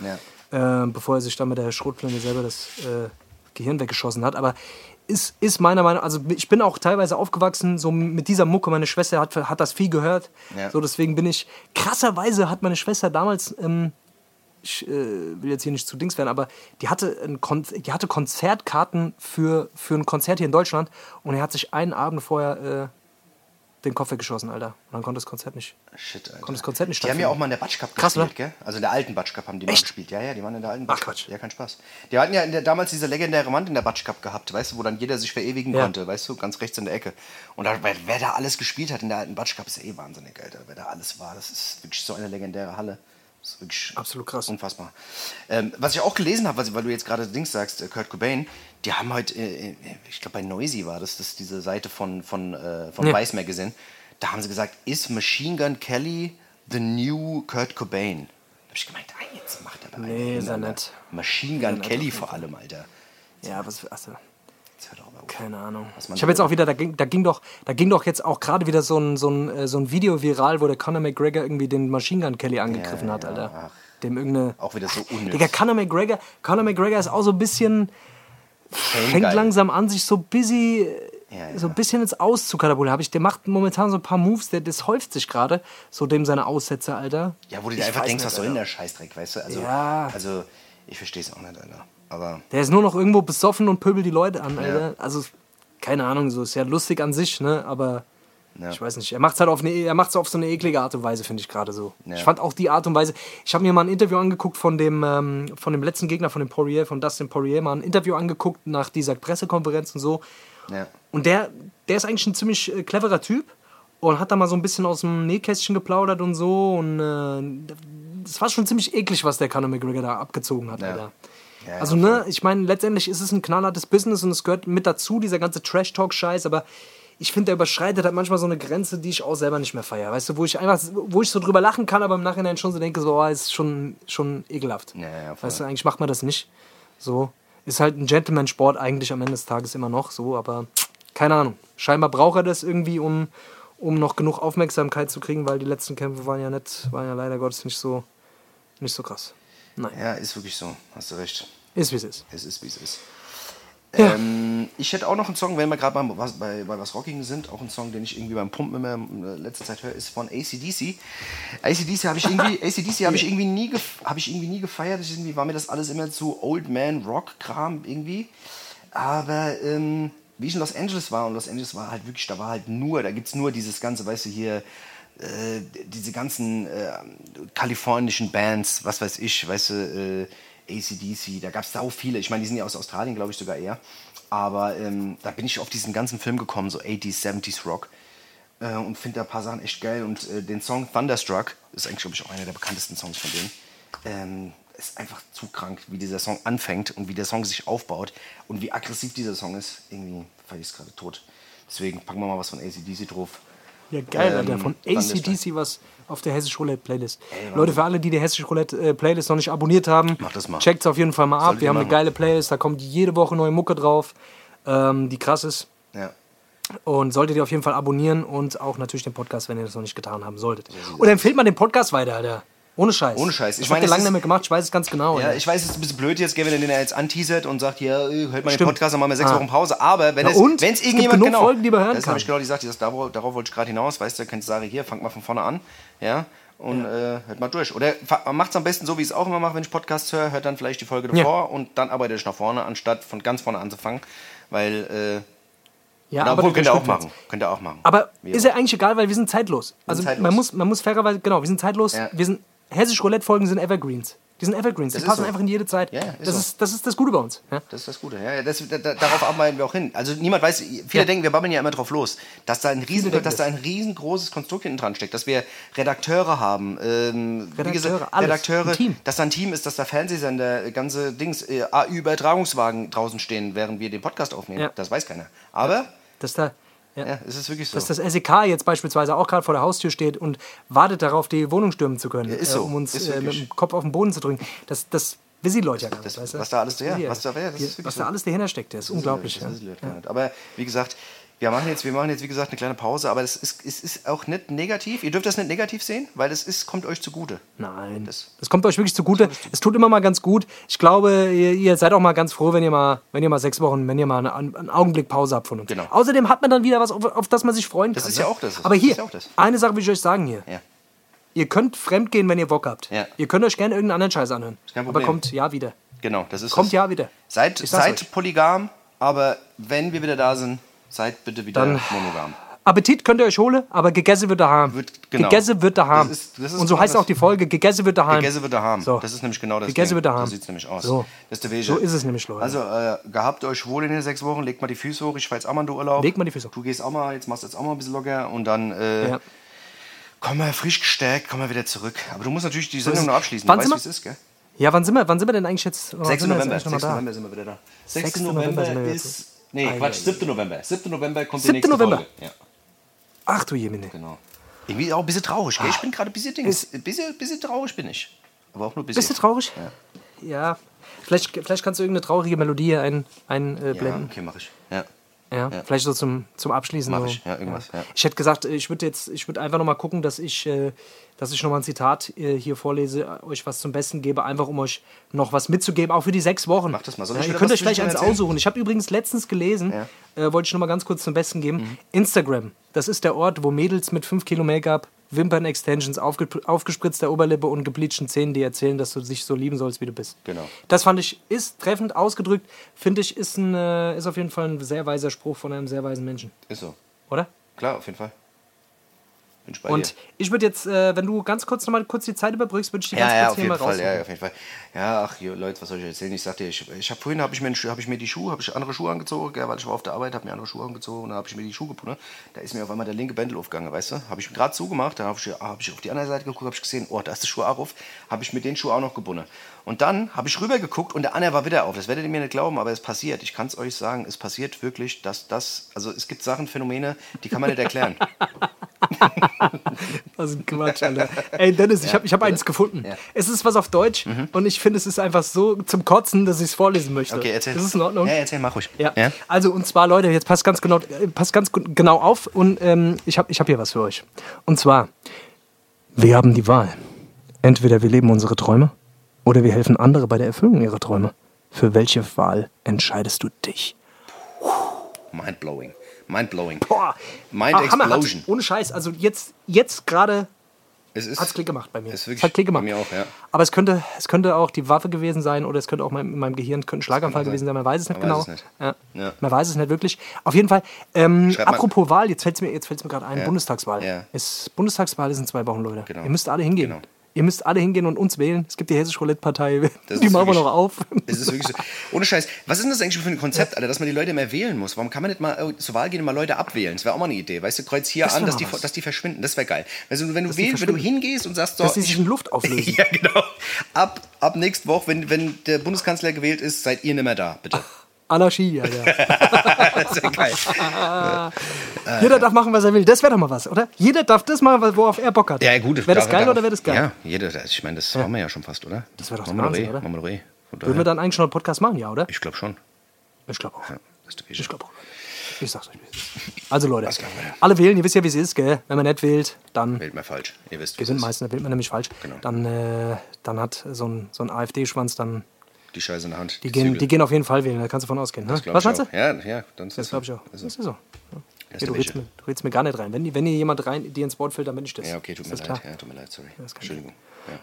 Äh, bevor er sich dann mit der Schrotflinte selber das äh, Gehirn weggeschossen hat. Aber ist, ist meiner Meinung also ich bin auch teilweise aufgewachsen so mit dieser Mucke. Meine Schwester hat, hat das viel gehört. Ja. So, deswegen bin ich. Krasserweise hat meine Schwester damals. Ähm, ich äh, will jetzt hier nicht zu Dings werden, aber die hatte, ein Kon die hatte Konzertkarten für, für ein Konzert hier in Deutschland und er hat sich einen Abend vorher äh, den Kopf weggeschossen, Alter. Und dann konnte das Konzert nicht. Shit, Alter. Konnte das Konzert nicht Die haben ja auch mal in der Batsch Cup Krass, gespielt, oder? gell? Also in der alten Batsch Cup haben die mal Echt? gespielt. Ja, ja, die waren in der alten Ach, Batsch Cup. Quatsch. Ja, kein Spaß. Die hatten ja der, damals diese legendäre Wand in der Batsch Cup gehabt, weißt du, wo dann jeder sich verewigen Ja. konnte, weißt du, ganz rechts in der Ecke. Und da, wer, wer da alles gespielt hat in der alten Batsch Cup, ist eh wahnsinnig, Alter. Wer da alles war, das ist wirklich so eine legendäre Halle. Das ist wirklich Absolut krass. Unfassbar. Ähm, was ich auch gelesen habe, weil, weil du jetzt gerade Dings sagst, äh, Kurt Cobain, die haben heute, äh, äh, ich glaube bei Noisy war das, das ist diese Seite von, von, äh, von Ja. Vice Magazine, da haben sie gesagt, ist Machine Gun Kelly The New Kurt Cobain. Da hab ich gemeint, ah, jetzt macht er einen Nee, ist er nicht. Machine Gun Kelly vor allem, Alter. Ja, was. Achso. Jetzt Keine Ahnung. Ich habe jetzt auch wieder, da ging, da ging doch, da ging doch jetzt auch gerade wieder so ein, so, ein, äh, so ein Video viral, wo der Conor McGregor irgendwie den Machine Gun Kelly angegriffen Ja, hat, ja, Alter. ach. Dem irgendeine. Auch wieder so unnütz. Digga, Conor McGregor, Conor McGregor ist auch so ein bisschen, fängt geil. langsam an, sich so busy, Ja, ja. so ein bisschen ins Aus zu katapultieren. Ich, der macht momentan so ein paar Moves, der, das häuft sich gerade, so dem seine Aussätze, Alter. Ja, wo du dir einfach denkst, was soll denn der Scheißdreck, weißt du? Also, Ja. also ich verstehe es auch nicht, Alter. Aber Der ist nur noch irgendwo besoffen und pöbelt die Leute an, Alter. Also, keine Ahnung, so ist ja lustig an sich, ne? Aber Ja. ich weiß nicht. Er macht es halt auf, eine, er macht's auf so eine eklige Art und Weise, finde ich gerade so. Ja. Ich fand auch die Art und Weise. Ich habe mir mal ein Interview angeguckt von dem, ähm, von dem letzten Gegner, von dem Poirier, von Dustin Poirier, mal ein Interview angeguckt nach dieser Pressekonferenz und so. ja. Und der, der ist eigentlich ein ziemlich äh, cleverer Typ und hat da mal so ein bisschen aus dem Nähkästchen geplaudert und so. Und äh, das war schon ziemlich eklig, was der Conor McGregor da abgezogen hat, Alter. Ja, also, ne, ich meine, letztendlich ist es ein knallhartes Business und es gehört mit dazu, dieser ganze Trash-Talk-Scheiß, aber ich finde, der überschreitet halt manchmal so eine Grenze, die ich auch selber nicht mehr feiere. Weißt du, wo ich einfach, wo ich so drüber lachen kann, aber im Nachhinein schon so denke, so, oh, ist schon, schon ekelhaft. Ja, ja, voll. weißt du, eigentlich macht man das nicht. So. Ist halt ein Gentleman-Sport eigentlich am Ende des Tages immer noch so, aber keine Ahnung. Scheinbar braucht er das irgendwie, um, um noch genug Aufmerksamkeit zu kriegen, weil die letzten Kämpfe waren ja nicht, waren ja leider Gottes nicht so, nicht so krass. Nein. ja, ist wirklich so. Hast du recht. Ist wie es ist. Es ist, wie es ist. Ja. Ähm, ich hätte auch noch einen Song, wenn wir gerade was- bei, bei was Rockigen sind, auch einen Song, den ich irgendwie beim Pumpen immer in der letzten Zeit höre, ist von ACDC. ACDC habe ich irgendwie, <laughs> ACDC habe ich irgendwie nie, habe ich irgendwie nie gefeiert. Ich irgendwie war mir das alles immer zu Old Man Rock Kram irgendwie. Aber ähm, wie ich in Los Angeles war und Los Angeles war halt wirklich, da war halt nur, da gibt es nur dieses ganze, weißt du hier äh, diese ganzen äh, kalifornischen Bands, was weiß ich, weißt du, äh, ACDC, da gab es sau viele. Ich meine, die sind ja aus Australien, glaube ich sogar eher. Aber ähm, da bin ich auf diesen ganzen Film gekommen, so 80s, 70s Rock. Äh, und finde da ein paar Sachen echt geil. Und äh, den Song Thunderstruck ist eigentlich, glaube ich, auch einer der bekanntesten Songs von denen. Ähm, ist einfach zu krank, wie dieser Song anfängt und wie der Song sich aufbaut und wie aggressiv dieser Song ist. Irgendwie fand ich es gerade tot. Deswegen packen wir mal was von ACDC drauf. Ja, geil, Ähm, Alter. Von. ACDC was auf der Hessisch Roulette Playlist. Ey. Leute, für alle, die die Hessisch Roulette äh, Playlist noch nicht abonniert haben, Macht das mal. checkt's auf jeden Fall mal ab. Solltet Wir haben eine machen. geile Playlist, da kommt jede Woche neue Mucke drauf, ähm, die krass ist. Ja. Und solltet ihr auf jeden Fall abonnieren und auch natürlich den Podcast, wenn ihr das noch nicht getan haben solltet. Und empfehlt mal den Podcast weiter, Alter. Ohne Scheiß. Ohne Scheiß. Ich Ich meine, lange mehr gemacht, ich weiß es ganz genau. Ja, Alter. ich weiß, es ist ein bisschen blöd jetzt, wenn er den jetzt anteasert und sagt, ja, äh, hört mal den. Podcast, dann machen wir sechs Ah. Wochen Pause. Aber wenn Na es, und? wenn Es irgendjemand genau, Folgen, die man hören das habe ich genau gesagt, das, darauf, darauf wollte ich gerade hinaus, weißt du, könnt ihr sagen, hier, fangt mal von vorne an, ja, und Äh, hört mal durch. Oder macht es am besten so, wie ich es auch immer mache, wenn ich Podcasts höre, hört dann vielleicht die Folge Ja. davor und dann arbeitet ich nach vorne, anstatt von ganz vorne anzufangen, weil, äh, ja, na, aber obwohl, könnt ihr auch machen, könnt ihr auch machen. Aber Wie ist ja eigentlich egal, weil wir sind zeitlos. Also zeitlos. Man, muss, man muss fairerweise, genau, wir sind zeitlos. Ja. Wir sind, Hessisch Roulette-Folgen sind Evergreens. Die sind Evergreens, die passen so. einfach in jede Zeit. Ja, ist das, so. ist, das ist das Gute bei uns. Ja? Das ist das Gute. Ja, das, da, da- darauf arbeiten wir auch hin. Also niemand weiß, viele denken, wir babbeln ja immer drauf los, dass da ein, riesen, dass da ein riesengroßes Konstrukt hinten dran steckt, dass wir Redakteure haben, ähm, Redakteure, gesagt, alles. Redakteure, dass da ein Team ist, dass da Fernsehsender, äh, ganze Dings, äh, AÜ-Übertragungswagen draußen stehen, während wir den Podcast aufnehmen. Das weiß keiner. Aber, Dass da. Ja. ja, es ist wirklich so. Dass das SEK jetzt beispielsweise auch gerade vor der Haustür steht und wartet darauf, die Wohnung stürmen zu können, Ja, ist äh, so. um uns Ist äh, mit dem Kopf auf den Boden zu drücken. Das, das wissen die Leute ja gar nicht. Das- weißt du? was da alles- ja, Hier, was da- ja, das ist wirklich was so. da alles dahinter steckt, das ist unglaublich. Das ja. die Leute gar nicht. Aber wie gesagt, wir machen, jetzt, wir machen jetzt, wie gesagt, eine kleine Pause, aber es ist, es ist auch nicht negativ. Ihr dürft das nicht negativ sehen, weil es ist, kommt euch zugute. Nein, Das- das, kommt euch wirklich zugute. Es tut immer mal ganz gut. Ich glaube, ihr, ihr seid auch mal ganz froh, wenn ihr mal, wenn ihr mal sechs Wochen, wenn ihr mal einen, einen Augenblick Pause habt von uns. Genau. Außerdem hat man dann wieder was, auf, auf das man sich freuen Das kann. ist ja ne? auch das. Aber Das hier, ist ja auch das. eine Sache will ich euch sagen hier. Ja. Ihr könnt fremdgehen, wenn ihr Bock habt. Ja. Ihr könnt euch gerne irgendeinen anderen Scheiß anhören. kein Aber kommt ja wieder. Genau, das ist Kommt das. ja wieder. Seid, seid euch. polygam, aber wenn wir wieder da sind, seid bitte wieder Dann- monogam. Appetit könnt ihr euch holen, aber gegessen wird daheim. Wird- genau. Gegessen wird daheim. Das ist- das ist Und so genau heißt auch die Folge, gegessen wird daheim. Gegessen wird daheim. So. Das ist nämlich genau das Gegessen Ding. wird daheim. So sieht es nämlich aus. So. Das ist. So ist es nämlich, Leute. Also, äh, gehabt euch wohl in den sechs Wochen, legt mal die Füße hoch. Ich fahr jetzt auch mal in den Urlaub. Legt mal die Füße hoch. Du gehst auch mal, jetzt machst du jetzt auch mal ein bisschen locker und dann äh, Ja. komm mal frisch gestärkt, komm mal wieder zurück. Aber du musst natürlich die Sendung noch abschließen. Wann du sind weißt, wie wir? es ist, gell? Ja, wann sind wir, wann sind wir denn eigentlich jetzt? wann 6. sind wir jetzt November. eigentlich noch mal 6. da? November sind wir wieder da. 6. 6. November, November ist. Nee, Ah, Quatsch, ja, 7. November. 7. November kommt 7. die nächste November. Folge. Ja, Ach du Jemine. genau. Irgendwie auch ein bisschen traurig, gell? Ich bin gerade ein bisschen, Dings, ein bisschen, bisschen traurig bin ich. Aber auch nur ein bisschen. Bist du traurig? Ja. Vielleicht, vielleicht kannst du irgendeine traurige Melodie ein, einblenden. Äh, Ja, okay, mach ich. Ja. Ja, vielleicht so zum, zum Abschließen. Mach so. ich, ja, irgendwas, ja. Ich hätte gesagt, ich würde jetzt, ich würde einfach nochmal gucken, dass ich, äh, dass ich nochmal ein Zitat äh, hier vorlese, euch was zum Besten gebe, einfach um euch noch was mitzugeben, auch für die sechs Wochen. Mach das mal. Soll Ja, ihr könnt euch gleich zwischendrin eins erzählen? aussuchen. Ich habe übrigens letztens gelesen, Ja. Mhm. äh, wollte ich nochmal ganz kurz zum Besten geben. Instagram, das ist der Ort, wo Mädels mit 5 Kilo Make-up, Wimpern-Extensions, aufge aufgespritzter Oberlippe und gebleachten Zähnen dir erzählen, dass du dich so lieben sollst, wie du bist. Genau. Das fand ich, ist treffend ausgedrückt, finde ich, ist, ein, äh, ist auf jeden Fall ein sehr weiser Spruch von einem sehr weisen Menschen. Ist so. Oder? Klar, auf jeden Fall. Ich Und dir. ich würde jetzt, äh, wenn du ganz kurz nochmal kurz die Zeit überbrückst, würde ich die ganz Ja, ja, kurz auf hier jeden mal Fall, ja, auf jeden Fall. Ja, ach, Leute, was soll ich erzählen? Ich sagte, ich, ich habe vorhin habe ich, mir, hab ich mir die Schuhe, habe ich andere Schuhe angezogen, gell, weil ich war auf der Arbeit, habe mir andere Schuhe angezogen und dann habe ich mir die Schuhe gepunnert. Da ist mir auf einmal der linke Bändel aufgegangen, weißt du? Habe ich gerade zugemacht, dann habe ich, hab ich auf die andere Seite geguckt, habe ich gesehen, oh, da ist der Schuh auch auf, habe ich mir den Schuh auch noch gebunden. Und dann habe ich rüber geguckt und der andere war wieder auf. Das werdet ihr mir nicht glauben, aber es passiert. Ich kann es euch sagen, es passiert wirklich, dass das, also es gibt Sachen, Phänomene, die kann man nicht erklären. <laughs> Das ist ein Quatsch, Alter. Ey, Dennis, ich habe ich hab eins gefunden. Ja. Es ist was auf Deutsch und ich finde, es ist einfach so zum Kotzen, dass ich es vorlesen möchte. Okay, erzähl. Ist es in Ordnung? Ja, erzähl, mach ruhig. Ja. Also und zwar Leute, jetzt passt ganz genau, äh, passt ganz genau auf und ähm, ich habe ich hab hier was für euch. Und zwar, wir haben die Wahl. Entweder wir leben unsere Träume oder wir helfen andere bei der Erfüllung ihrer Träume. Für welche Wahl entscheidest du dich? Mindblowing. Mindblowing. Boah, Mind ah, Explosion. ohne Scheiß. Also jetzt, jetzt gerade Es ist, hat es Klick gemacht bei mir. Ist Es wirklich hat Klick gemacht. Bei mir auch, ja. Aber es könnte, es könnte auch die Waffe gewesen sein oder es könnte auch mein, in meinem Gehirn könnte ein Schlaganfall gewesen sein. Man weiß es nicht Man genau. weiß es nicht. Ja. Ja. Man weiß es nicht wirklich. Auf jeden Fall. Ähm, apropos Wahl, jetzt fällt es mir, jetzt fällt's mir gerade ein. Bundestagswahl. Ja. Es, Bundestagswahl ist in zwei Wochen, Leute. Genau. Ihr müsst alle hingehen. Genau. Ihr müsst alle hingehen und uns wählen. Es gibt die Hessische Roulette-Partei. Das <laughs> Die machen wir noch auf. Es ist wirklich so. Ohne Scheiß. Was ist denn das eigentlich für ein Konzept, Alter, dass man die Leute immer wählen muss? Warum kann man nicht mal äh, zur Wahl gehen und mal Leute abwählen? Das wäre auch mal eine Idee. Weißt du, kreuz hier Das an, dass die, dass die verschwinden. Das wäre geil. Also, wenn du, wählst, wenn du hingehst und sagst, so, Dass die sich ich- in Luft auflösen. <laughs> ja, genau. Ab, ab nächste Woche, wenn, wenn der Bundeskanzler gewählt ist, seid ihr nicht mehr da, bitte. <laughs> Anarchie, ja, ja. <laughs> Das wäre geil. <laughs> Jeder darf machen, was er will. Das wäre doch mal was, oder? Jeder darf das machen, worauf er Bock hat. Ja, gut. Wäre das geil oder wäre das geil? Ja, jeder. Ich meine, das machen wir ja schon fast, oder? Das wär doch wir Wahnsinn, eh, oder? Machen wir doch eh. Würden wir dann eigentlich schon einen Podcast machen, ja, oder? Ich glaube schon. Ich glaube auch. Ja, ist Ich glaube auch. Ich sag's euch. ist. Also Leute, alle wählen, ihr wisst ja, wie es ist, gell? Wenn man nicht wählt, dann. Wählt mal falsch. Ihr wisst, wie Wir es sind ist. meistens, da wählt man nämlich falsch. Genau. Dann, äh, dann hat so ein, so ein AfD-Schwanz dann. Die Scheiße in der Hand. Die gehen, Zügel. die gehen auf jeden Fall wählen, da kannst du von ausgehen. Ne? Was meinst du? Ja, ja, dann ist Das glaube ich auch. Also, Das ist so. Ja. ist Ja, du, redest mir, du redest mir gar nicht rein. Wenn, die- wenn hier jemand rein, dir ins Wort fällt, dann bin ich das. Ja, okay, tut Ist mir leid. Ja, tut mir leid, sorry. ist Entschuldigung. Ja.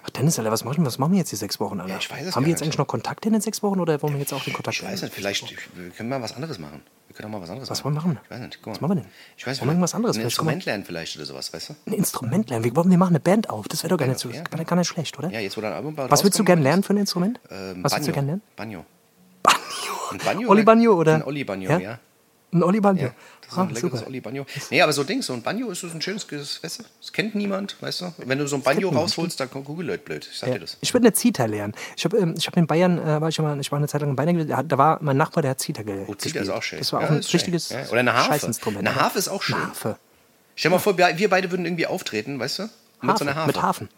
Ach, Dennis, Alter, was machen, wir, was machen wir jetzt die sechs Wochen, Alter? Ja, ich weiß es Haben wir jetzt nicht. eigentlich noch Kontakt in den sechs Wochen oder wollen wir jetzt auch den Kontakt Ich weiß nicht, vielleicht wir können mal was anderes machen. Wir können auch mal was anderes Was machen. wollen wir machen? Ich weiß nicht. Guck mal. Was machen wir denn? Ich weiß Wollen wir irgendwas anderes? Ein Vielleicht. Instrument lernen vielleicht oder sowas, weißt du? Ein Instrument lernen. Wir, wollen- wir machen eine Band auf. Das wäre doch gar nicht so. ja, gar, gar nicht schlecht, oder? Ja, jetzt wo dein Album Was würdest du gerne lernen für ein Instrument? Ähm, Was würdest du gerne lernen? Banjo. Banjo. Ein Banjo? Oli Banjo oder? Ein Oli Banjo, Ja? Ein Oli Banjo. Ja, das ist ah, ein leckeres super. Oli Banjo. Nee, aber so Ding, so ein Banjo ist so ein schönes, weißt du, das kennt niemand, weißt du. Wenn du so ein Banjo niemand, rausholst, dann google Leute blöd. Ich sag Ja. dir das. Ich würde eine Zither lernen. Ich habe ähm, ich hab in Bayern, äh, war ich, mal, ich war eine Zeit lang in Bayern gewesen, da- war mein Nachbar, der hat Zither ge Oh. Zither ist auch schön. Das war Ja, auch ein richtiges Ja, Oder eine Harfe. Scheißinstrument. Eine Harfe ist auch schön. Eine Harfe. Stell dir mal vor, wir beide würden irgendwie auftreten, weißt du? Mit Harfe. so einer Harfe. Mit Hafen.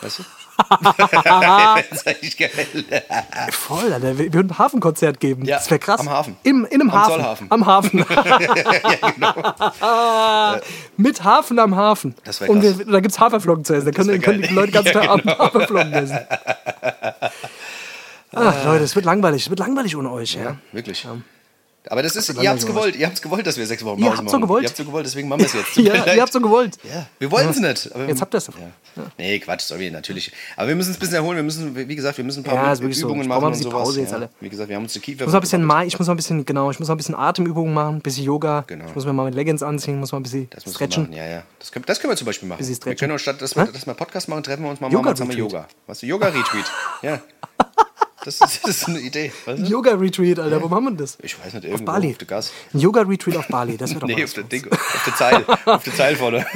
Weißt du? Das ist geil. Voll, Alter. Wir würden ein Hafenkonzert geben. Ja, das wäre krass. am Hafen. Im, in einem Am Hafen. Zollhafen. Am Hafen. <laughs> genau. <laughs> Mit Hafen am Hafen. Das wär Und krass. wir, da gibt es Haferflocken zu essen. Da können, können die. Leute ganz <laughs> Ja, Tag genau. Haferflocken essen. Ach, Leute, es wird langweilig. Es wird langweilig ohne euch. Ja. Ja, wirklich. Aber das ist, ihr habt's gewollt, ihr habt's gewollt, dass wir sechs Wochen Ihr Pause habt's machen. so gewollt? Ihr habt's so gewollt, deswegen machen wir es jetzt. <laughs> Ja, ihr habt so gewollt. Ja, wir wollten es nicht. aber- Jetzt habt ihr es. Ja. Nee, Quatsch, sorry, natürlich. Aber wir müssen es ein bisschen erholen. Wir müssen, wie gesagt, wir müssen ein paar Ja, so. Übungen brauch machen mal ein und sowas. Pause jetzt ja. alle. Wie gesagt, wir haben uns die Kiefer Ich muss ein bisschen, Ma- ich muss noch ein bisschen, genau, ich muss noch ein bisschen Atemübungen machen, ein bisschen Yoga. Genau. Ich muss mir mal mit Leggings anziehen, muss mal ein bisschen Das stretchen. Ja, ja. Das können, das können wir zum Beispiel machen. Wir können auch statt, dass wir, dass wir Podcast machen, treffen wir uns mal Yoga machen wir. Yoga. Was du Yoga Retweet? <laughs> Ja. Das ist, das ist eine Idee. Weißt Ein du? Yoga-Retreat, Alter. Wo machen wir das? Ich weiß nicht, Auf irgendwo Bali. auf der Gas. Ein Yoga-Retreat auf Bali, das wäre doch <laughs> Nee, mal auf der, Ding, auf der Zeil. auf der Zeil vorne. <laughs>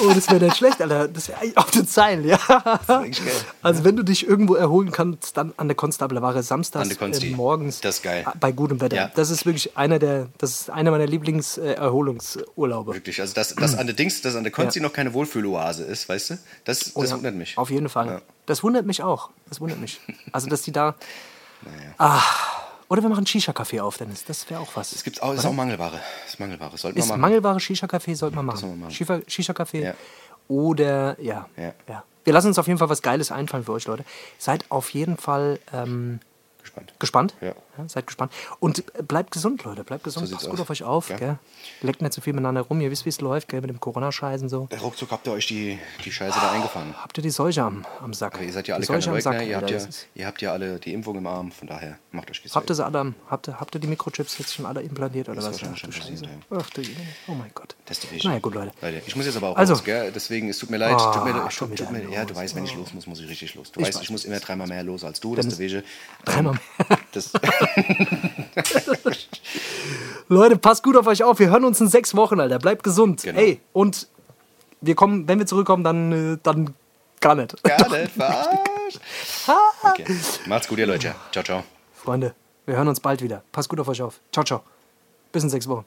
Oh, das wäre nicht schlecht, Alter. Das wäre auf den Zeilen, ja. eigentlich geil. Also wenn du dich irgendwo erholen kannst, dann an der Konstablerware samstags der Konsti. äh, morgens Das ist geil. bei gutem Wetter. Ja. Das ist wirklich einer der, das ist einer meiner Lieblings-Erholungsurlaube. Wirklich. Also, dass, dass an der Dings, dass an der Konzi noch keine Wohlfühloase ist, weißt du? Das, das Oh ja, wundert mich. Auf jeden Fall. Das wundert mich auch. Das wundert mich. <laughs> Also, dass die da. Ah, oder wir machen Shisha-Café auf, Dennis. Das wäre auch was. Es gibt auch, ist auch Mangelware. Das ist Mangelware. Sollten Ist. Mangelware Shisha-Café, sollte man machen. machen. Shisha- Shisha-Café. Ja. Oder, ja, Ja. ja. Wir lassen uns auf jeden Fall was Geiles einfallen für euch, Leute. Seid auf jeden Fall ähm, Gespannt. gespannt. Ja. Seid gespannt. Und äh, bleibt gesund, Leute. Bleibt gesund. So Passt gut auf euch auf. Ja. Gell? Leckt nicht so viel miteinander rum. Ihr wisst, wie es läuft, gell? mit dem Corona-Scheißen so. Ruckzuck habt ihr euch die, die Scheiße da eingefangen. Habt ihr die Seuche am, am Sack? Aber ihr seid ja alle keine am Sack, Leugner. Ihr habt, ja, Das ihr habt ja alle die Impfung im Arm. Von daher macht euch Habt ihr sie alle, habt ihr, habt ihr die Mikrochips jetzt schon alle implantiert oder ist was? wahrscheinlich Ach, du schon Scheiße. Ach du. Oh mein Gott. Das ist. Naja, gut, Leute. Leute, ich muss jetzt aber auch Also. raus, gell? Deswegen, es tut mir leid. Ah, tut mir, tut, schon tut wieder mir, ja, du weißt, wenn ich los muss, muss ich richtig los. Du weißt, weiß. ich muss immer dreimal mehr los als du. Das ist der. Dreimal mehr. Das, <laughs> <laughs> Leute, passt gut auf euch auf. Wir hören uns in sechs Wochen, Alter. Bleibt gesund. Genau. Ey, und wir kommen, wenn wir zurückkommen, dann, äh, dann gar nicht. gar <laughs> nicht verarscht. Okay. Macht's gut, ihr Leute. Ciao, ciao. Freunde, wir hören uns bald wieder. Passt gut auf euch auf. Ciao, ciao. Bis in sechs Wochen.